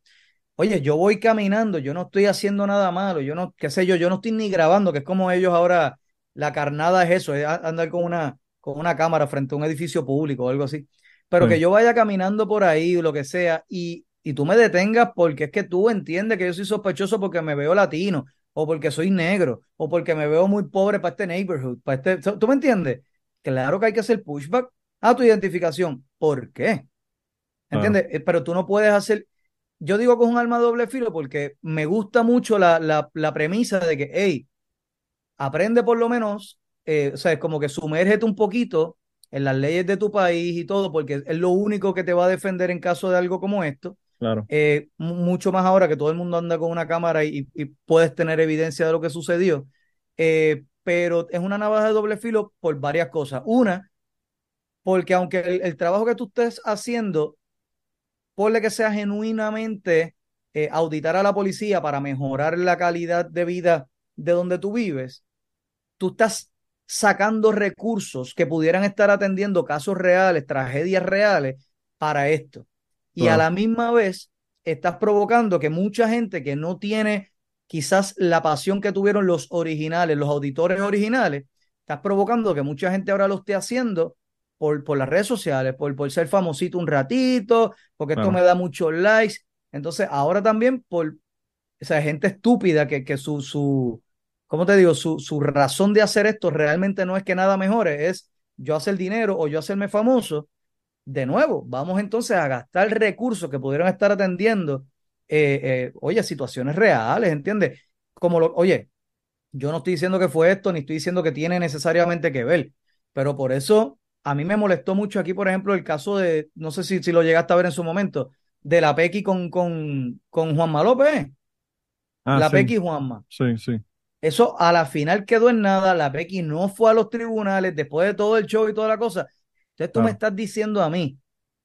Oye, yo voy caminando, yo no estoy haciendo nada malo, yo no, qué sé yo, yo no estoy ni grabando, que es como ellos ahora, la carnada es eso, es andar con una, con una cámara frente a un edificio público o algo así. Pero Sí. que yo vaya caminando por ahí o lo que sea y, y tú me detengas porque es que tú entiendes que yo soy sospechoso porque me veo latino. o porque soy negro, o porque me veo muy pobre para este neighborhood, para este, ¿tú me entiendes? Claro que hay que hacer pushback a tu identificación. ¿Por qué? ¿Entiendes? Eh, Pero tú no puedes hacer, yo digo con un arma de doble filo porque me gusta mucho la, la, la premisa de que, hey, aprende por lo menos, eh, o sea, es como que sumérgete un poquito en las leyes de tu país y todo, porque es lo único que te va a defender en caso de algo como esto. Claro. Eh, mucho más ahora que todo el mundo anda con una cámara y, y puedes tener evidencia de lo que sucedió. Eh, pero es una navaja de doble filo por varias cosas. Una, porque aunque el, el trabajo que tú estés haciendo, ponle que sea genuinamente eh, auditar a la policía para mejorar la calidad de vida de donde tú vives, tú estás sacando recursos que pudieran estar atendiendo casos reales, tragedias reales para esto. Y a la misma vez estás provocando que mucha gente que no tiene quizás la pasión que tuvieron los originales, los auditores originales, estás provocando que mucha gente ahora lo esté haciendo por, por las redes sociales, por, por ser famosito un ratito, porque esto me da muchos likes. Entonces, ahora también por o sea, gente estúpida que, que su, su, ¿cómo te digo? Su, su razón de hacer esto realmente no es que nada mejore, es yo hacer dinero o yo hacerme famoso. De nuevo, vamos entonces a gastar recursos que pudieran estar atendiendo, eh, eh, oye, situaciones reales, ¿entiendes? Como lo, oye, yo no estoy diciendo que fue esto, ni estoy diciendo que tiene necesariamente que ver, pero por eso a mí me molestó mucho aquí, por ejemplo, el caso de, no sé si, si lo llegaste a ver en su momento, de la Pequi con, con, con Juanma López. Ah, la sí, Pequi Juanma. sí, sí. Eso a la final quedó en nada. La Pequi no fue a los tribunales después de todo el show y toda la cosa. Entonces tú me estás diciendo a mí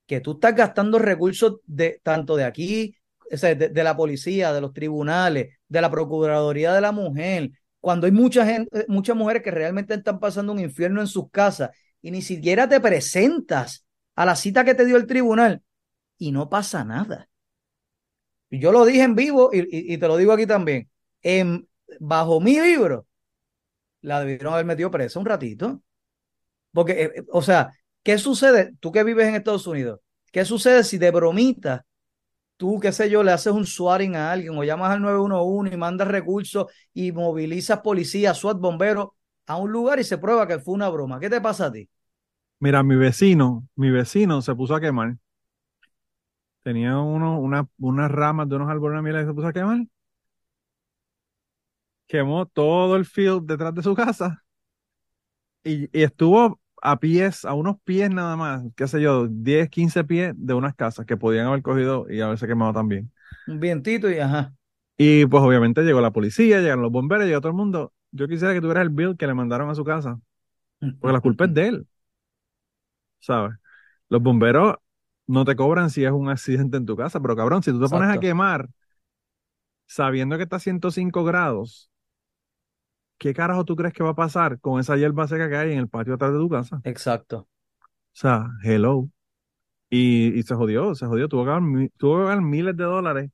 que tú estás gastando recursos de tanto de aquí, o sea, de, de la policía, de los tribunales, de la Procuraduría de la Mujer, cuando hay mucha gente, muchas mujeres que realmente están pasando un infierno en sus casas y ni siquiera te presentas a la cita que te dio el tribunal y no pasa nada. Yo lo dije en vivo y te lo digo aquí también. En, bajo mi libro, la debieron haber metido presa un ratito. Porque, eh, eh, o sea, ¿qué sucede? Tú que vives en Estados Unidos, ¿qué sucede si de bromita tú, qué sé yo, le haces un swatting a alguien o llamas al 911 y mandas recursos y movilizas policía, SWAT, bomberos a un lugar y se prueba que fue una broma? ¿Qué te pasa a ti? Mira, mi vecino, mi vecino se puso a quemar. Tenía uno, una, unas ramas de unos árboles de miel y se puso a quemar. Quemó todo el field detrás de su casa y, y estuvo a pies, a unos pies nada más, qué sé yo, 10, 15 pies de unas casas que podían haber cogido y haberse quemado también. Un vientito y ajá. Y pues obviamente llegó la policía, llegaron los bomberos, llegó todo el mundo. Yo quisiera que tuvieras el bill que le mandaron a su casa, porque la culpa es de él, ¿sabes? Los bomberos no te cobran si es un accidente en tu casa, pero cabrón, si tú te pones a quemar sabiendo que está a 105 grados, ¿qué carajo tú crees que va a pasar con esa hierba seca que hay en el patio atrás de tu casa? Exacto. O sea, hello. Y, y se jodió, se jodió. Tuvo que pagar, tuvo que pagar miles de dólares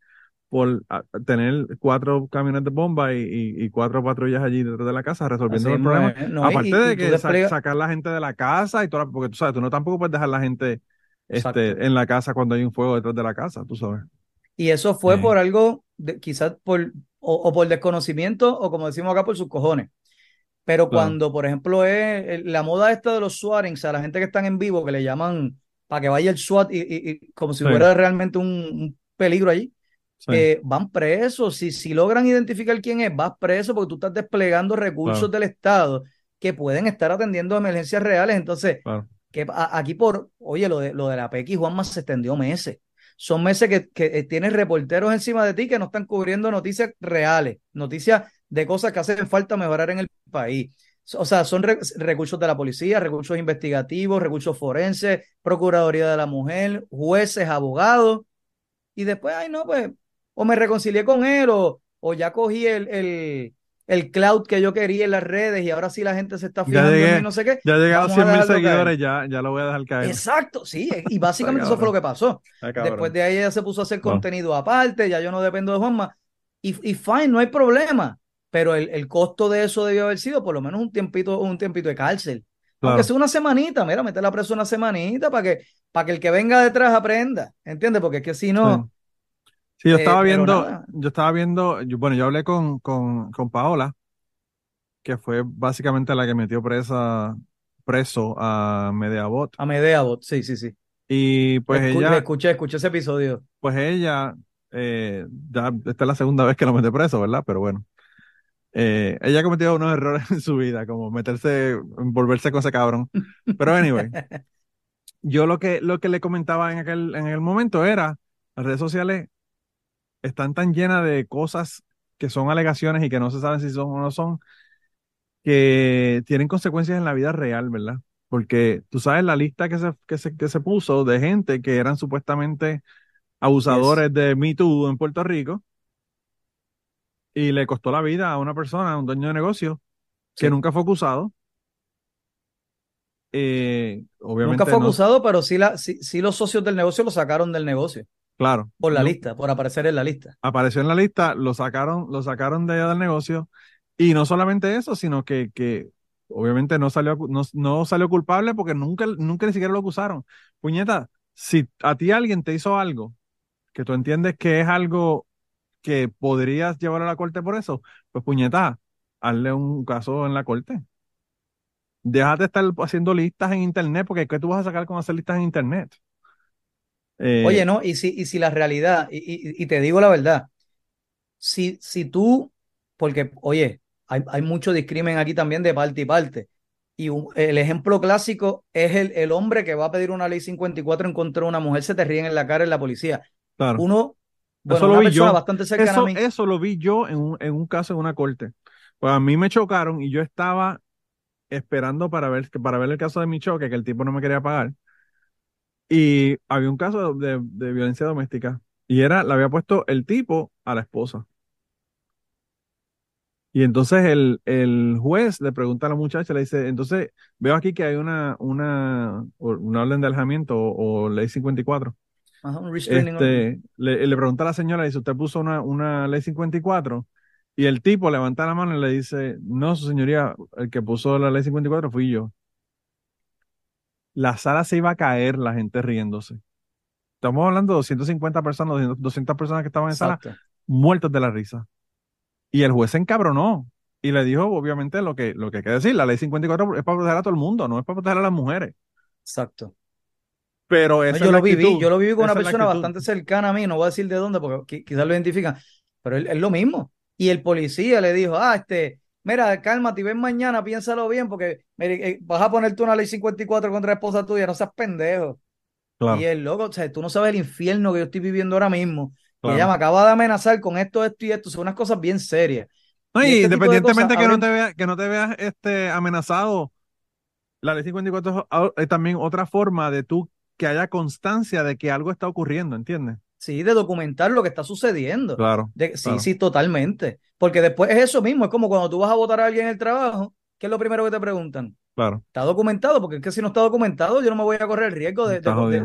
por tener cuatro camiones de bomba y, y- y cuatro patrullas allí detrás de la casa resolviendo Así el problema. ¿no? Aparte y- de que sa- sacar la gente de la casa y toda porque tú sabes, tú no tampoco puedes dejar la gente este, en la casa cuando hay un fuego detrás de la casa, tú sabes. Y eso fue Sí. por algo, de- quizás por, o, o por desconocimiento, o como decimos acá, por sus cojones. Pero Claro. cuando, por ejemplo, es la moda esta de los swatings, a la gente que están en vivo, que le llaman para que vaya el SWAT y, como si Sí. fuera realmente un, un peligro allí, Sí, eh, van presos. Si, si logran identificar quién es, vas preso porque tú estás desplegando recursos Claro. del Estado que pueden estar atendiendo emergencias reales. Entonces, claro. que a- aquí por, oye, lo de, lo de la Pequi Juanma se extendió meses. Son meses que, que eh, tienes reporteros encima de ti que no están cubriendo noticias reales, noticias de cosas que hacen falta mejorar en el país. O sea, son re- recursos de la policía, recursos investigativos, recursos forenses, Procuraduría de la Mujer, jueces, abogados. Y después, ay, no, pues, o me reconcilié con él o, o ya cogí el, el, el cloud que yo quería en las redes y ahora sí la gente se está fijando en llegué, mí, no sé qué. ya a los Vamos a 100 mil seguidores, ya, ya lo voy a dejar caer. Exacto, sí, y básicamente eso fue lo que pasó. Después de ahí ella se puso a hacer No. contenido aparte, ya yo no dependo de Juanma, y, y fine, no hay problema, pero el, el costo de eso debió haber sido por lo menos un tiempito, un tiempito de cárcel. Claro. Aunque sea una semanita, mira, meterla preso una semanita para que, para que el que venga detrás aprenda, ¿entiendes? Porque es que si no, Sí, yo Eh, estaba pero viendo, yo estaba viendo, yo- bueno, yo hablé con, con, con Paola, que fue básicamente la que metió presa, preso a Mediabot. A Medea Bot, sí, sí, sí. Y pues Escu- ella, escuché, escuché ese episodio. pues ella, eh, ya esta es la segunda vez que lo mete preso, ¿verdad? Pero bueno. Eh, ella ha cometido unos errores en su vida, como meterse, volverse con ese cabrón. Pero anyway, yo lo que, lo que le comentaba en aquel, en el momento era, las redes sociales están tan llenas de cosas que son alegaciones y que no se saben si son o no son, que tienen consecuencias en la vida real, ¿verdad? Porque tú sabes la lista que se, que se, que se puso de gente que eran supuestamente abusadores de Me Too en Puerto Rico y le costó la vida a una persona, a un dueño de negocio, que nunca fue acusado. Eh, obviamente Nunca fue no- acusado, pero sí, la, sí, sí los socios del negocio lo sacaron del negocio, claro, por la no- lista, por aparecer en la lista. apareció en la lista, lo sacaron, lo sacaron de allá del negocio, y no solamente eso, sino que, que obviamente no salió, no, no salió culpable porque nunca, nunca ni siquiera lo acusaron. Puñeta, si a ti alguien te hizo algo que tú entiendes que es algo que podrías llevar a la corte por eso, pues puñeta, hazle un caso en la corte. Déjate estar haciendo listas en internet, porque ¿qué tú vas a sacar con hacer listas en internet? Eh, Oye, no, y si, y si la realidad, y, y- y te digo la verdad, si, si tú, porque, oye, hay, hay mucho discrimen aquí también de parte y parte. Y un- el ejemplo clásico es el, el hombre que va a pedir una ley 54 en contra de una mujer, se te ríen en la cara en la policía. claro. Uno, bueno, Eso lo una vi persona yo. bastante cercana Eso, a mí. eso lo vi yo en un, en un caso en una corte. Pues a mí me chocaron y yo estaba esperando para ver, para ver el caso de mi choque, que el tipo no me quería pagar. Y había un caso de, de violencia doméstica. Y era, le había puesto el tipo a la esposa. Y entonces el, el juez le pregunta a la muchacha, le dice, entonces veo aquí que hay una, una, una orden de alejamiento o, o ley 54. Ajá, un. Este, le, le pregunta a la señora, dice, ¿usted puso una, una ley 54? Y el tipo levanta la mano y le dice, no, su señoría, el que puso la ley 54 fui yo. La sala se iba a caer, la gente riéndose. Estamos hablando de 250 personas, 200 200 personas que estaban en sala, muertos de la risa. Y el juez se encabronó y le dijo, obviamente, lo que, lo que hay que decir, la ley 54 es para proteger a todo el mundo, no es para proteger a las mujeres. Exacto. Pero No, esa yo es la lo viví, actitud, yo lo viví con una persona bastante cercana a mí, no voy a decir de dónde porque qui- quizás lo identifican, pero es lo mismo. Y el policía le dijo, ah, este, mira, cálmate y ven mañana, piénsalo bien, porque mire, eh, vas a ponerte una ley 54 contra la esposa tuya, no seas pendejo. Claro, Y el loco, o sea, tú no sabes el infierno que yo estoy viviendo ahora mismo. Claro. ella me acaba de amenazar con esto, esto y esto, son unas cosas bien serias. No, Y y este de independientemente cosas que no te veas, que no te veas este amenazado, la ley 54 es a- es también otra forma de tú que haya constancia de que algo está ocurriendo, ¿entiendes? Sí, de documentar lo que está sucediendo. Claro, De- sí, claro. sí, totalmente. Porque después es eso mismo, es como cuando tú vas a votar a alguien en el trabajo, ¿qué es lo primero que te preguntan? claro, ¿Está documentado? Porque es que si no está documentado, yo no me voy a correr el riesgo de,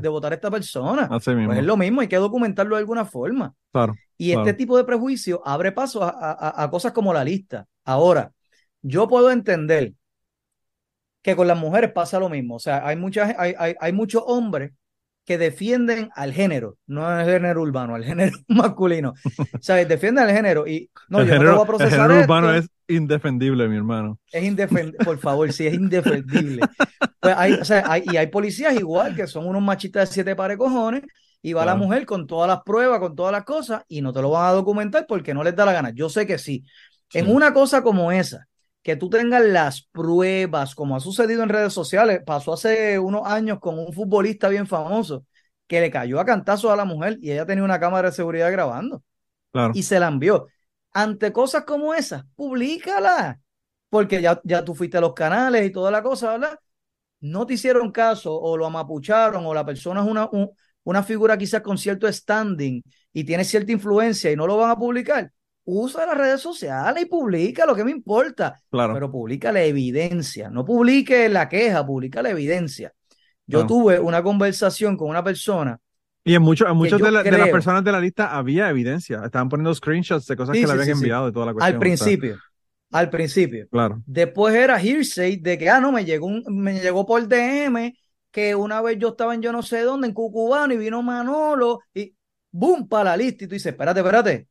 votar a esta persona. así mismo, Pues es lo mismo, hay que documentarlo de alguna forma. claro, Y Claro. este tipo de prejuicio abre paso a, a- a cosas como la lista. Ahora, yo puedo entender que con las mujeres pasa lo mismo. O sea, hay, muchas, hay, hay, hay muchos hombres que defienden al género, no al género urbano, al género masculino. Sea, defienden al género y no, el yo no te género, voy a el procesar género urbano es indefendible, mi hermano. Es indefendible, por favor, sí, es indefendible. Pues hay, o sea, hay- y hay policías igual que son unos machistas de siete pares cojones y va la mujer con todas las pruebas, con todas las cosas y no te lo van a documentar porque no les da la gana. Yo sé que sí. En una cosa como esa, que tú tengas las pruebas, como ha sucedido en redes sociales, pasó hace unos años con un futbolista bien famoso que le cayó a cantazos a la mujer y ella tenía una cámara de seguridad grabando Claro, y se la envió. Ante cosas como esas, públicala. Porque ya, ya tú fuiste a los canales y toda la cosa, ¿verdad? No te hicieron caso o lo amapucharon o la persona es una, un- una figura quizás con cierto standing y tiene cierta influencia y no lo van a publicar. Usa las redes sociales y publica lo que me importa, claro, pero publica la evidencia. No publique la queja, publica la evidencia. Yo Claro. tuve una conversación con una persona Y en, muchos en muchas de, la- de las personas de la lista había evidencia. Estaban poniendo screenshots de cosas Sí, que le habían sí, enviado y toda la cuestión. al o sea, principio, al principio. claro, Después era hearsay de que, ah, no, me llegó, un, me llegó por DM que una vez yo estaba en yo no sé dónde, en Cucubano, y vino Manolo. Y boom, para la lista. Y tú dices, espérate, espérate.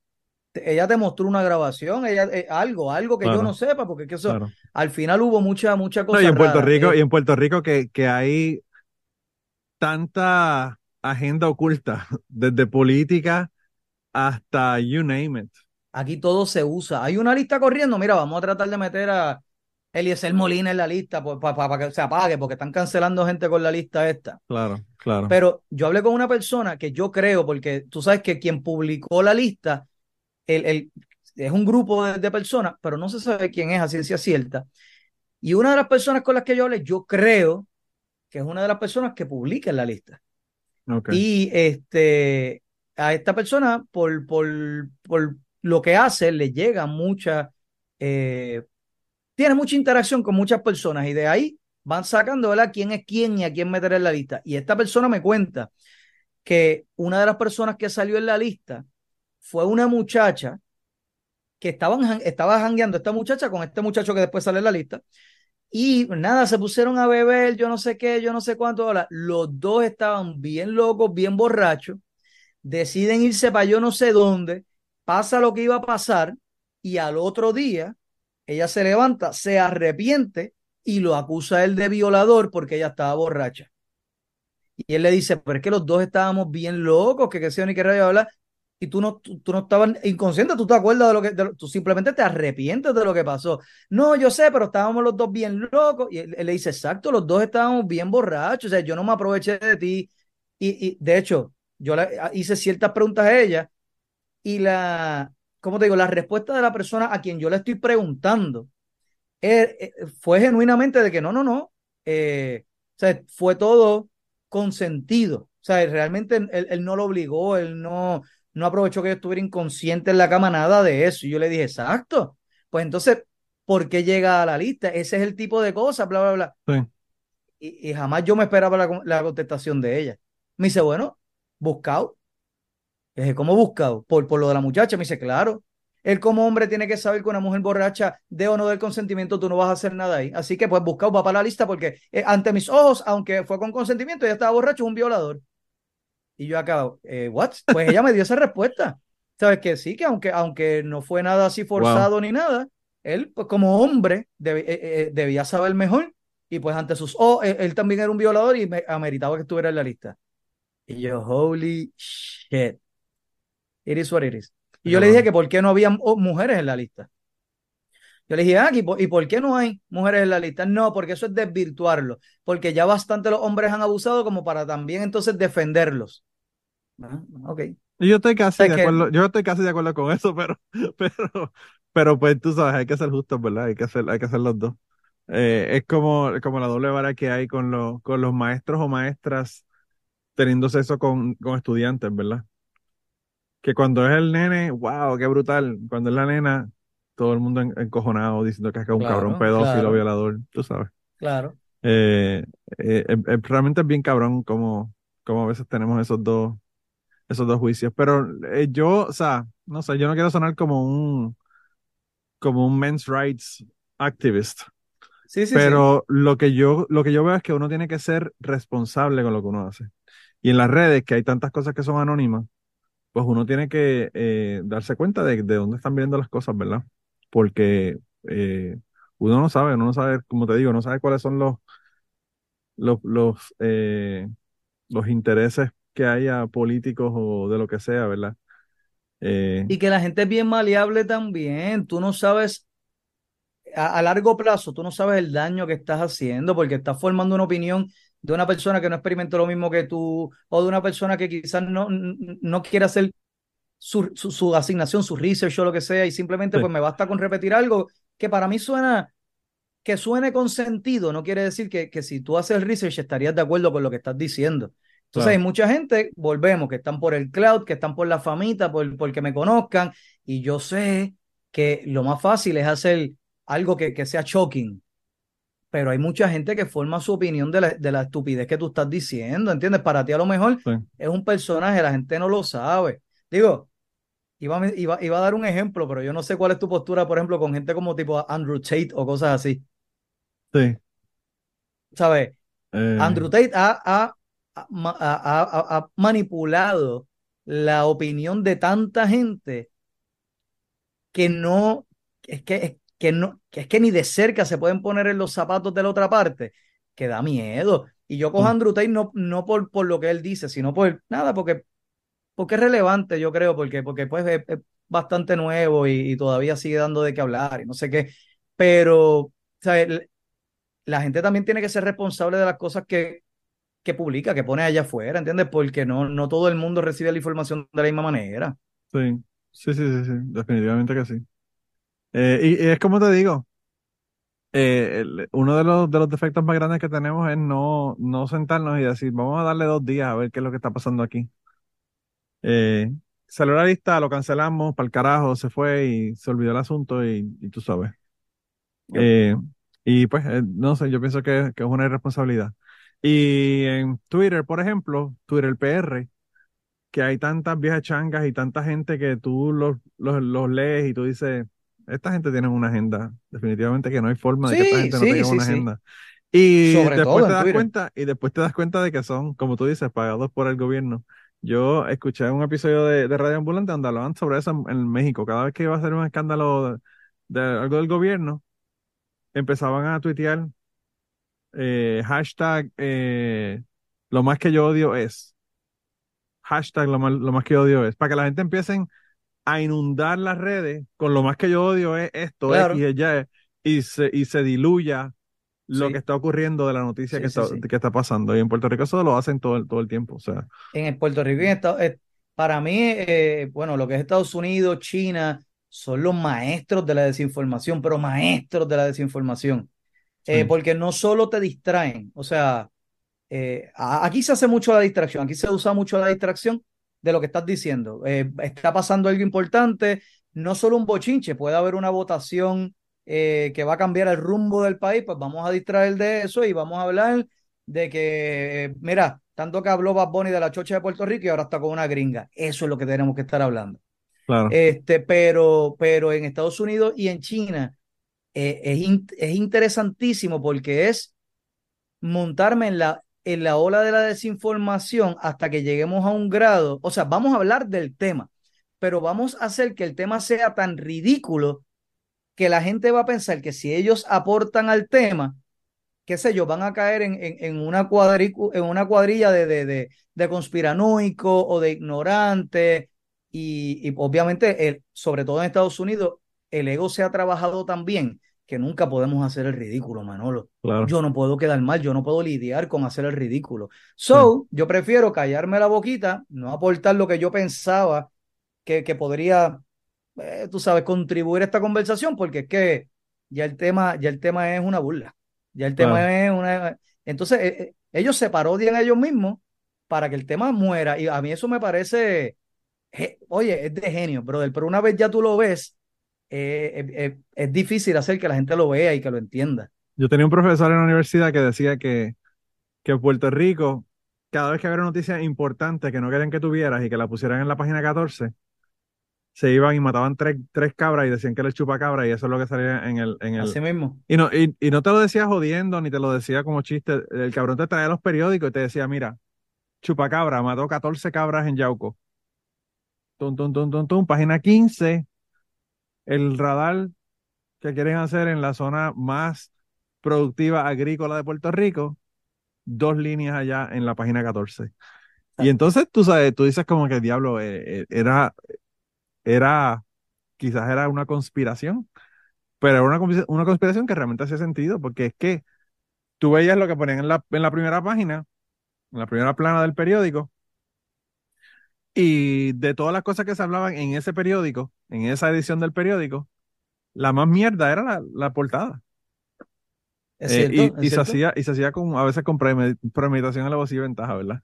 Ella te mostró una grabación, ella, eh, algo, algo que yo no sepa, porque es que eso, Claro. al final hubo mucha, mucha No, cosa y en Puerto rara. Rico, Eh, y en Puerto Rico que, que hay tanta agenda oculta, desde política hasta you name it. Aquí todo se usa. Hay una lista corriendo. Mira, vamos a tratar de meter a Eliezer Molina en la lista para que se apague, porque están cancelando gente con la lista esta. Claro, claro. Pero yo hablé con una persona que yo creo, porque tú sabes que quien publicó la lista, el, el- es un grupo de, de personas, pero no se sabe quién es a ciencia cierta. Y una de las personas con las que yo hablé, yo creo que es una de las personas que publica en la lista. Y este, a esta persona, por, por, por lo que hace, le llega mucha, eh, tiene mucha interacción con muchas personas y de ahí van sacando, ¿verdad? ¿Quién es quién y a quién meter en la lista? Y esta persona me cuenta que una de las personas que salió en la lista fue una muchacha que estaba jangueando esta muchacha con este muchacho que después sale en la lista. Y nada, se pusieron a beber, yo no sé qué, yo no sé cuánto. ahora. Los dos estaban bien locos, bien borrachos. Deciden irse para yo no sé dónde. Pasa lo que iba a pasar. Y al otro día, ella se levanta, se arrepiente y lo acusa a él de violador porque ella estaba borracha. Y él le dice, pero es que los dos estábamos bien locos, que qué sé yo ni qué rayo hablar. Y tú no, tú, tú no estabas inconsciente, tú te acuerdas de lo que, de lo- tú simplemente te arrepientes de lo que pasó. No, yo sé, pero estábamos los dos bien locos. Y él, él le dice, exacto, los dos estábamos bien borrachos. O sea, yo no me aproveché de ti. Y, y de hecho, yo le hice ciertas preguntas a ella y la, ¿cómo te digo? La respuesta de la persona a quien yo le estoy preguntando eh, eh, fue genuinamente de que no, no, no. eh, o sea, fue todo consentido. O sea, realmente él- él no lo obligó, él no, no aprovechó que yo estuviera inconsciente en la cama, nada de eso. Y yo le dije, exacto. Pues entonces, ¿por qué llega a la lista? Ese es el tipo de cosas, bla, bla, bla. Sí. Y, y jamás yo me esperaba la, la contestación de ella. Me dice, bueno, buscado. Le dije, ¿cómo buscado? Por, por lo de la muchacha. Me dice, claro. Él como hombre tiene que saber que una mujer borracha de o no del consentimiento, tú no vas a hacer nada ahí. Así que pues buscado va para la lista porque eh, ante mis ojos, aunque fue con consentimiento, ella estaba borracho, es un violador. Y yo acá, eh, ¿what? Pues ella me dio esa respuesta. Sabes que sí, que aunque, aunque no fue nada así forzado ni nada, él pues, como hombre deb- eh, eh, debía saber mejor. Y pues ante sus ojos, él, él también era un violador y me ameritaba que estuviera en la lista. Y yo, holy shit. It is what it is. Y yo le dije que por qué no había oh, mujeres en la lista. Yo le dije, ah, ¿y por, ¿y por qué no hay mujeres en la lista? No, porque eso es desvirtuarlo, porque ya bastante los hombres han abusado como para también entonces defenderlos. Ah, ok. Y yo estoy casi sea, de que- acuerdo, yo estoy casi de acuerdo con eso, pero, pero, pero pues tú sabes, hay que ser justos, ¿verdad? Hay que hacer, hay que hacer los dos. Eh, es como, como la doble vara que hay con los, con los maestros o maestras teniendo sexo con, con estudiantes, ¿verdad? Que cuando es el nene, wow, qué brutal. Cuando es la nena, todo el mundo en- encojonado diciendo que es que es un Claro, cabrón pedófilo, claro. violador, tú sabes. Claro. Eh, eh, eh, realmente es bien cabrón como, como a veces tenemos esos dos, esos dos juicios. Pero yo, o sea, no sé, yo no quiero sonar como un, como un men's rights activist. Sí, sí, sí. Pero lo que yo, lo que yo veo es que uno tiene que ser responsable con lo que uno hace. Y en las redes, que hay tantas cosas que son anónimas, pues uno tiene que darse cuenta de, de dónde están viendo las cosas, ¿verdad? Porque eh, uno no sabe, uno no sabe, como te digo, no sabe cuáles son los, los, los, eh, los intereses que haya políticos o de lo que sea, ¿verdad? Eh, Y que la gente es bien maleable también. Tú no sabes, a, largo plazo, tú no sabes el daño que estás haciendo porque estás formando una opinión de una persona que no experimentó lo mismo que tú o de una persona que quizás no, no quiere hacer su, su, su asignación, su research o lo que sea y simplemente Sí. pues me basta con repetir algo que para mí suena, que suene con sentido, no quiere decir que, que si tú haces el research estarías de acuerdo con lo que estás diciendo. Entonces Claro. hay mucha gente, volvemos, que están por el cloud, que están por la famita, por, por que me conozcan, y yo sé que lo más fácil es hacer algo que, que sea shocking, pero hay mucha gente que forma su opinión de la, de la estupidez que tú estás diciendo, ¿entiendes? Para ti a lo mejor Sí. es un personaje, la gente no lo sabe. Digo, iba, a iba, iba a dar un ejemplo, pero yo no sé cuál es tu postura, por ejemplo, con gente como tipo Andrew Tate o cosas así, sí. ¿sabes? eh, Andrew Tate ha, ha- ha- ma- ha- ha- ha manipulado la opinión de tanta gente que no, es que, que no, que es que ni de cerca se pueden poner en los zapatos de la otra parte, que da miedo. Y yo cojo a Mm. Andrew Tate no, no por, por lo que él dice, sino por nada, porque, porque es relevante, yo creo, porque, porque pues es, bastante nuevo y, todavía sigue dando de qué hablar y no sé qué. Pero, ¿sabes? La gente también tiene que ser responsable de las cosas que, que publica, que pone allá afuera, ¿entiendes? Porque no, no todo el mundo recibe la información de la misma manera. Sí, sí, sí, sí, sí, definitivamente que sí. Eh, y, es como te digo, eh, uno de los, de los defectos más grandes que tenemos es no, no sentarnos y decir, vamos a darle dos días a ver qué es lo que está pasando aquí. Eh, salió la lista, lo cancelamos, para el carajo, se fue y se olvidó el asunto y, y tú sabes. Eh, y pues, eh, no sé, yo pienso que, que es una irresponsabilidad. Y en Twitter, por ejemplo, Twitter PR, que hay tantas viejas changas y tanta gente que tú los, los, los lees y tú dices, esta gente tiene una agenda. Definitivamente que no hay forma de que esta Sí, gente no tenga sí, una agenda. Y Sobre después te das Twitter. cuenta, y después te das cuenta de que son, como tú dices, pagados por el gobierno. Yo escuché un episodio de, de Radio Ambulante donde hablaban sobre eso en, en México. Cada vez que iba a ser un escándalo de, de algo del gobierno, empezaban a tuitear eh, hashtag eh, lo más que yo odio es. Hashtag lo más, lo más que yo odio es. Para que la gente empiecen a inundar las redes con lo más que yo odio es esto, Claro. X, Y, y se, y se diluya lo Sí. que está ocurriendo de la noticia Sí, que, está, sí. que está pasando. Y en Puerto Rico eso lo hacen todo el, todo el tiempo. O sea, En el Puerto Rico en Estados eh, para mí, eh, bueno, lo que es Estados Unidos, China, son los maestros de la desinformación, pero maestros de la desinformación. Eh, porque no solo te distraen, o sea, eh, aquí se hace mucho la distracción, aquí se usa mucho la distracción de lo que estás diciendo. Está pasando algo importante, no solo un bochinche, puede haber una votación eh, que va a cambiar el rumbo del país, pues vamos a distraer de eso y vamos a hablar de que, eh, mira, tanto que habló Bad Bunny de la chocha de Puerto Rico y ahora está con una gringa. Eso es lo que tenemos que estar hablando. claro. Este, pero, pero en Estados Unidos y en China eh, es, in- es interesantísimo porque es montarme en la, en la ola de la desinformación hasta que lleguemos a un grado, o sea, vamos a hablar del tema, pero vamos a hacer que el tema sea tan ridículo que la gente va a pensar que si ellos aportan al tema, qué sé yo, van a caer en, en, en una, en una cuadrilla de, de, de, de conspiranoico o de ignorante. Y, y obviamente, el, sobre todo en Estados Unidos, el ego se ha trabajado tan bien que nunca podemos hacer el ridículo, Manolo. claro. Yo no puedo quedar mal, yo no puedo lidiar con hacer el ridículo. So, yo prefiero callarme la boquita, no aportar lo que yo pensaba que, que podría, eh, tú sabes, contribuir a esta conversación, porque es que ya el tema, ya el tema es una burla. Ya el tema es una. Entonces, eh, eh, ellos se parodian a ellos mismos para que el tema muera. Y a mí eso me parece, oye, es de genio, brother. Pero una vez ya tú lo ves, es difícil hacer que la gente lo vea y que lo entienda. Yo tenía un profesor en la universidad que decía que, que en Puerto Rico, cada vez que había una noticia importante que no querían que tuvieras y que la pusieran en la página 14, se iban y mataban tres, tres cabras y decían que era el chupacabra y eso es lo que salía en el, en el, Así mismo. Y no, y, y no te lo decía jodiendo, ni te lo decía como chiste. El cabrón te traía los periódicos y te decía, mira, chupacabra, mató 14 cabras en Yauco. Tum, tum, tum, tum, tum, página 15, el radar que quieren hacer en la zona más productiva agrícola de Puerto Rico, dos líneas allá en la página 14. Y entonces tú sabes, tú dices como que diablo, eh, eh, era, era, quizás era una conspiración, pero era una, una conspiración que realmente hacía sentido, porque es que tú veías lo que ponían en la, en la primera página, en la primera plana del periódico, y de todas las cosas que se hablaban en ese periódico, en esa edición del periódico, la más mierda era la, la portada. Es Eh, cierto, y, y es se hacía, y se hacía con, a veces con premedi- premeditación alevosía y ventaja, ¿verdad?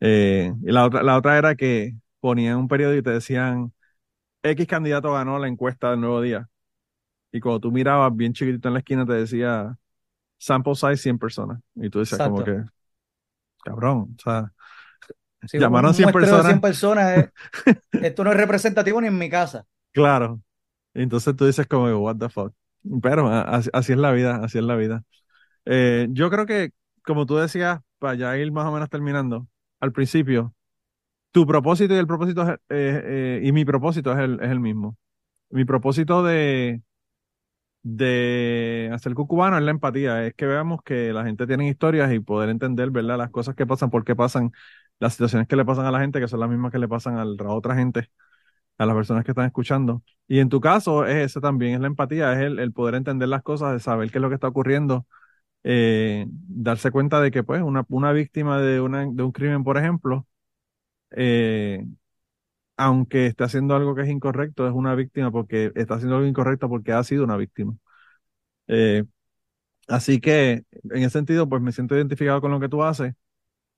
Eh, y la otra, la otra era que ponían un periódico y te decían, X candidato ganó la encuesta del nuevo día. Y cuando tú mirabas bien chiquitito en la esquina te decía, sample size 100 personas. Y tú decías como que, cabrón, o sea, Si llamaron un 100 muestreo de 100 personas. personas, eh, esto no es representativo ni en mi casa. claro. Entonces tú dices como, what the fuck. Pero así es la vida, así es la vida. Eh, yo creo que, como tú decías, para ya ir más o menos terminando, al principio, tu propósito y el propósito eh, eh, y mi propósito es el, es el mismo. Mi propósito de, de hacer cucubano es la empatía, es que veamos que la gente tiene historias y poder entender, ¿verdad? Las cosas que pasan, por qué pasan, las situaciones que le pasan a la gente, que son las mismas que le pasan a otra gente, a las personas que están escuchando. Y en tu caso es eso también, es la empatía, es el, el poder entender las cosas, de saber qué es lo que está ocurriendo, eh, darse cuenta de que pues una, una víctima de, una, de un crimen, por ejemplo, eh, aunque esté haciendo algo que es incorrecto, es una víctima porque está haciendo algo incorrecto porque ha sido una víctima. Eh, así que en ese sentido, pues me siento identificado con lo que tú haces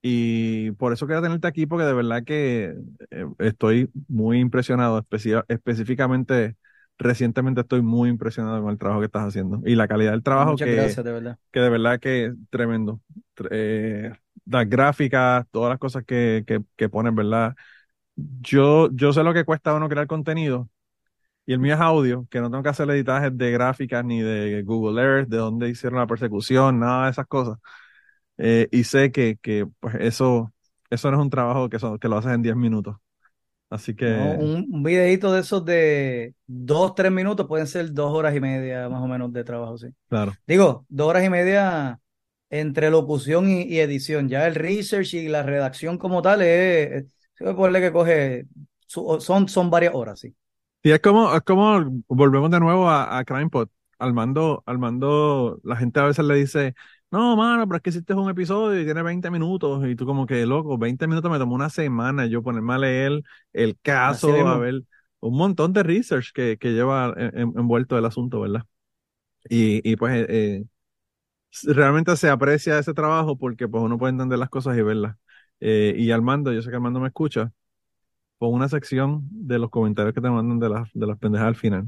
y por eso quiero tenerte aquí porque de verdad que eh, estoy muy impresionado, específicamente recientemente estoy muy impresionado con el trabajo que estás haciendo y la calidad del trabajo Muchas que, gracias, de verdad. que de verdad que es tremendo. Tr- eh, las gráficas, todas las cosas que, que, que ponen, ¿verdad? Yo, yo sé lo que cuesta uno crear contenido y el mío es audio, que no tengo que hacer editajes de gráficas ni de Google Earth, de dónde hicieron la persecución, nada de esas cosas. Eh, y sé que, que pues eso, eso no es un trabajo que, son, que lo haces en 10 minutos. Así que, No, un, un videito de esos de dos, tres minutos pueden ser dos horas y media más o menos de trabajo, sí. claro, Digo, dos horas y media entre locución y, y edición. Ya el research y la redacción como tal es, es- ponerle que coge, son, son varias horas, sí. Y es como, es como volvemos de nuevo a, a CrimePod. Armando, Armando, la gente a veces le dice, no, mano, pero es que hiciste un episodio y tiene 20 minutos. Y tú como que, loco, 20 minutos me tomó una semana yo ponerme a leer el caso, Así a ver, un montón de research que, que lleva en- en- envuelto el asunto, ¿verdad? Y, y pues eh, eh, realmente se aprecia ese trabajo porque pues uno puede entender las cosas y verlas. Eh, y Armando, yo sé que Armando me escucha, pon una sección de los comentarios que te mandan de las, de las pendejas al final.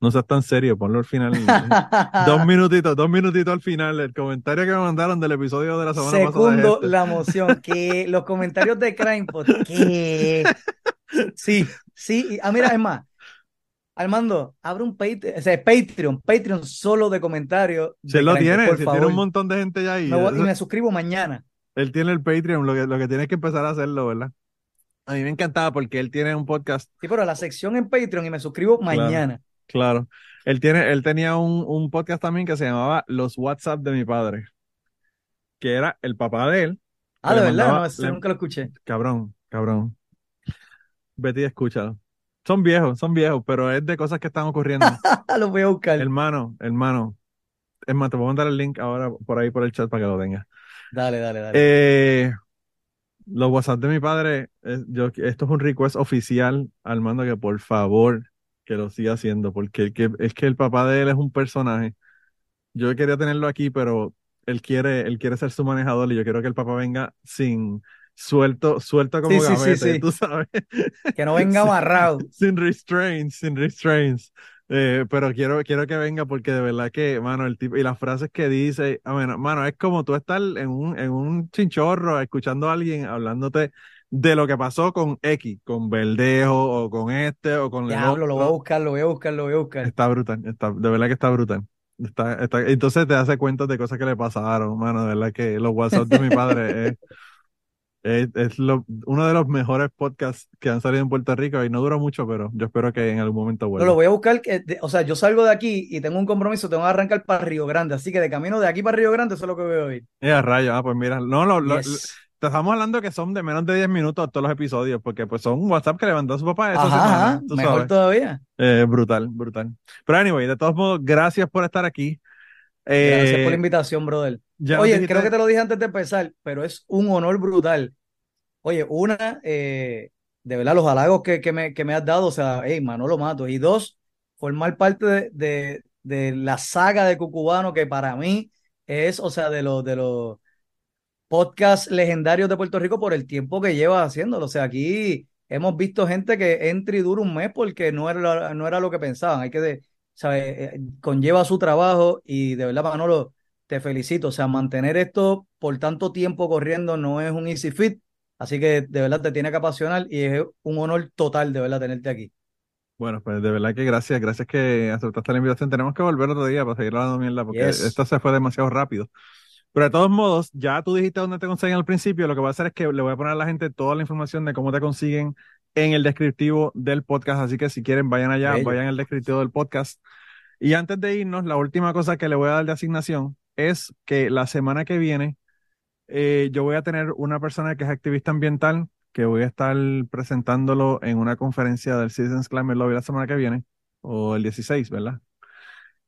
No seas tan serio, ponlo al final. dos minutitos, dos minutitos al final. El comentario que me mandaron del episodio de la semana pasada. es Segundo este. la moción, que los comentarios de CrimePod, que sí, sí, ah, mira, es más, Armando, abre un Patreon, o sea, Patreon, Patreon solo de comentarios. De él lo tiene, tiene un montón de gente ya ahí. Me voy- y me suscribo mañana. Él tiene el Patreon, lo que, lo que tiene es que empezar a hacerlo, ¿verdad? A mí me encantaba porque él tiene un podcast, Sí, pero la sección en Patreon y me suscribo mañana. claro. Él tiene, él tenía un, un podcast también que se llamaba Los WhatsApp de mi padre, que era el papá de él. Ah, de verdad, mandaba- no, le- nunca lo escuché. Cabrón, cabrón. Betty, escúchalo. Son viejos, son viejos, pero es de cosas que están ocurriendo. lo voy a buscar. hermano, hermano. Es más, te voy a mandar el link ahora por ahí por el chat para que lo tengas. Dale, dale, dale. Eh, los WhatsApp de mi padre, eh, yo, esto es un request oficial, Armando, que por favor que lo siga haciendo, porque el que, es que el papá de él es un personaje. Yo quería tenerlo aquí, pero él quiere, él quiere ser su manejador y yo quiero que el papá venga sin suelto, suelto como Sí, tú sabes. que no venga amarrado. sin restraints, sin restraints. Eh, pero quiero, quiero que venga porque de verdad que, mano, el tipo, y las frases que dice, a ver, mano, es como tú estar en un, en un chinchorro escuchando a alguien hablándote de lo que pasó con X, con Verdejo, o con este, o con Diablo, lo voy a buscar, lo voy a buscar, lo voy a buscar. Está brutal, está, de verdad que está brutal. Está, está, entonces te hace cuenta de cosas que le pasaron, mano, de verdad que los WhatsApp de mi padre es, es, es lo, uno de los mejores podcasts que han salido en Puerto Rico y no dura mucho, pero yo espero que en algún momento No, vuelva. lo voy a buscar, que, de- o sea, yo salgo de aquí y tengo un compromiso, tengo que arrancar para Río Grande, así que de camino de aquí para Río Grande eso es lo que voy a oír. Eh, a rayos, ah, pues mira, no, lo, lo- Yes. te estamos hablando que son de menos de 10 minutos todos los episodios, porque pues son un WhatsApp que le mandó a su papá Ajá, ajá, mejor sabes. todavía. Eh, brutal, brutal. Pero anyway, de todos modos, gracias por estar aquí. Gracias por la Eh, invitación, brother. ya Oye, dijiste- creo que te lo dije antes de empezar, pero es un honor brutal. Oye, una, eh, de verdad, los halagos que, que me, que me has dado, o sea, hey, Manolo Mato. Y dos, formar parte de, de, la saga de Cucubano, que para mí es, o sea, de los, de los podcasts legendarios de Puerto Rico por el tiempo que lleva haciéndolo. O sea, aquí hemos visto gente que entra y dura un mes porque no era, no era lo que pensaban. Hay que, ¿sabes? Eh, Conlleva su trabajo y de verdad, Manolo, te felicito. O sea, mantener esto por tanto tiempo corriendo no es un easy fit. Así que de verdad te tiene que apasionar y es un honor total de verdad tenerte aquí. Bueno, pues de verdad que gracias, gracias que aceptaste la invitación. Tenemos que volver otro día para seguir hablando mierda, porque Yes. esto se fue demasiado rápido. Pero de todos modos, ya tú dijiste dónde te consiguen al principio. Lo que voy a hacer es que le voy a poner a la gente toda la información de cómo te consiguen en el descriptivo del podcast. Así que si quieren, vayan allá, Bello. vayan al descriptivo del podcast. Y antes de irnos, la última cosa que le voy a dar de asignación es que la semana que viene eh, yo voy a tener una persona que es activista ambiental que voy a estar presentándolo en una conferencia del Citizens Climate Lobby la semana que viene, o el 16, ¿verdad?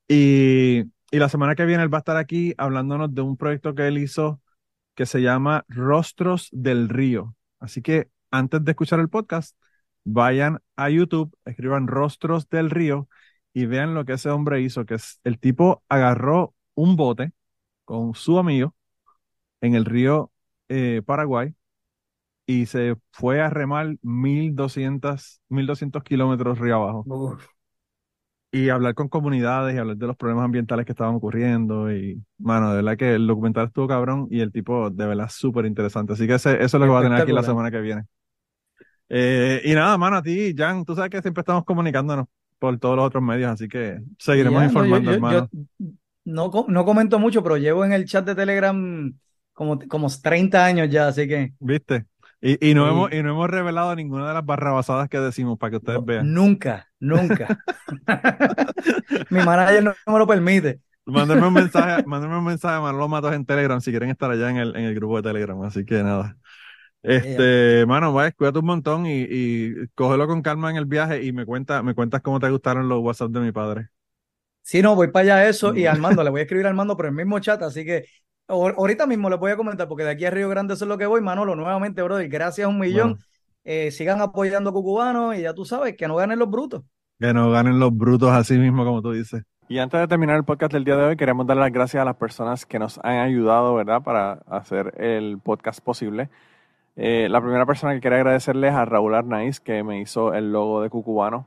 Y, y la semana que viene él va a estar aquí hablándonos de un proyecto que él hizo que se llama Rostros del Río. Así que antes de escuchar el podcast, vayan a YouTube, escriban Rostros del Río y vean lo que ese hombre hizo, que el tipo agarró un bote con su amigo en el río eh, Paraguay y se fue a remar 1200, 1200 kilómetros río abajo Uf. y hablar con comunidades y hablar de los problemas ambientales que estaban ocurriendo y, mano, de verdad que el documental estuvo cabrón y el tipo de verdad súper interesante. Así que ese- eso es lo que va a tener aquí la semana que viene. Eh, y nada, mano, a ti, Jan, tú sabes que siempre estamos comunicándonos por todos los otros medios, así que seguiremos Ya, no, yo- informando, yo- hermano. yo no, no comento mucho, pero llevo en el chat de Telegram como, como 30 años ya, así que ¿Viste? Y, y no Sí. hemos, y no hemos revelado ninguna de las barrabasadas que decimos para que ustedes vean. nunca, nunca. Mi manager no me lo permite. Mándenme un mensaje, mándenme un mensaje a Manolo Matos en Telegram si quieren estar allá en el, en el grupo de Telegram. Así que nada. Este, mano, vaya, cuídate un montón y, y cógelo con calma en el viaje y me cuenta, me cuentas cómo te gustaron los WhatsApp de mi padre. Sí, no, voy para allá eso y Mm. Armando, le voy a escribir a Armando por el mismo chat, así que ahorita mismo le voy a comentar, porque de aquí a Río Grande eso es lo que voy, Manolo, nuevamente, brother, gracias un millón. Bueno. Eh, sigan apoyando a Cucubano y ya tú sabes que no ganen los brutos. Que no ganen los brutos así mismo, como tú dices. Y antes de terminar el podcast del día de hoy, queremos dar las gracias a las personas que nos han ayudado, ¿verdad?, para hacer el podcast posible. Eh, la primera persona que quiero agradecerle es a Raúl Arnaiz, que me hizo el logo de Cucubano.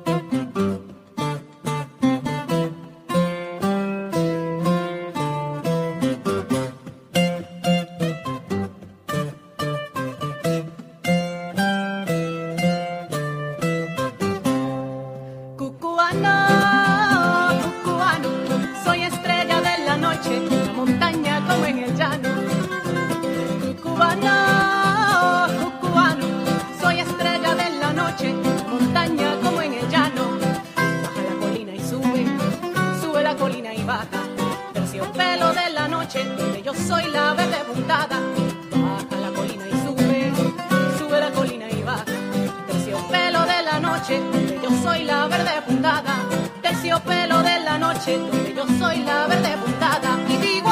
Montaña como en el llano. Baja la colina y sube, sube la colina y baja. Terciopelo de la noche, donde yo soy la verde puntada. Baja la colina y sube, sube la colina y baja. Terciopelo de la noche, donde yo soy la verde puntada. Terciopelo de la noche, donde yo soy la verde puntada. Y digo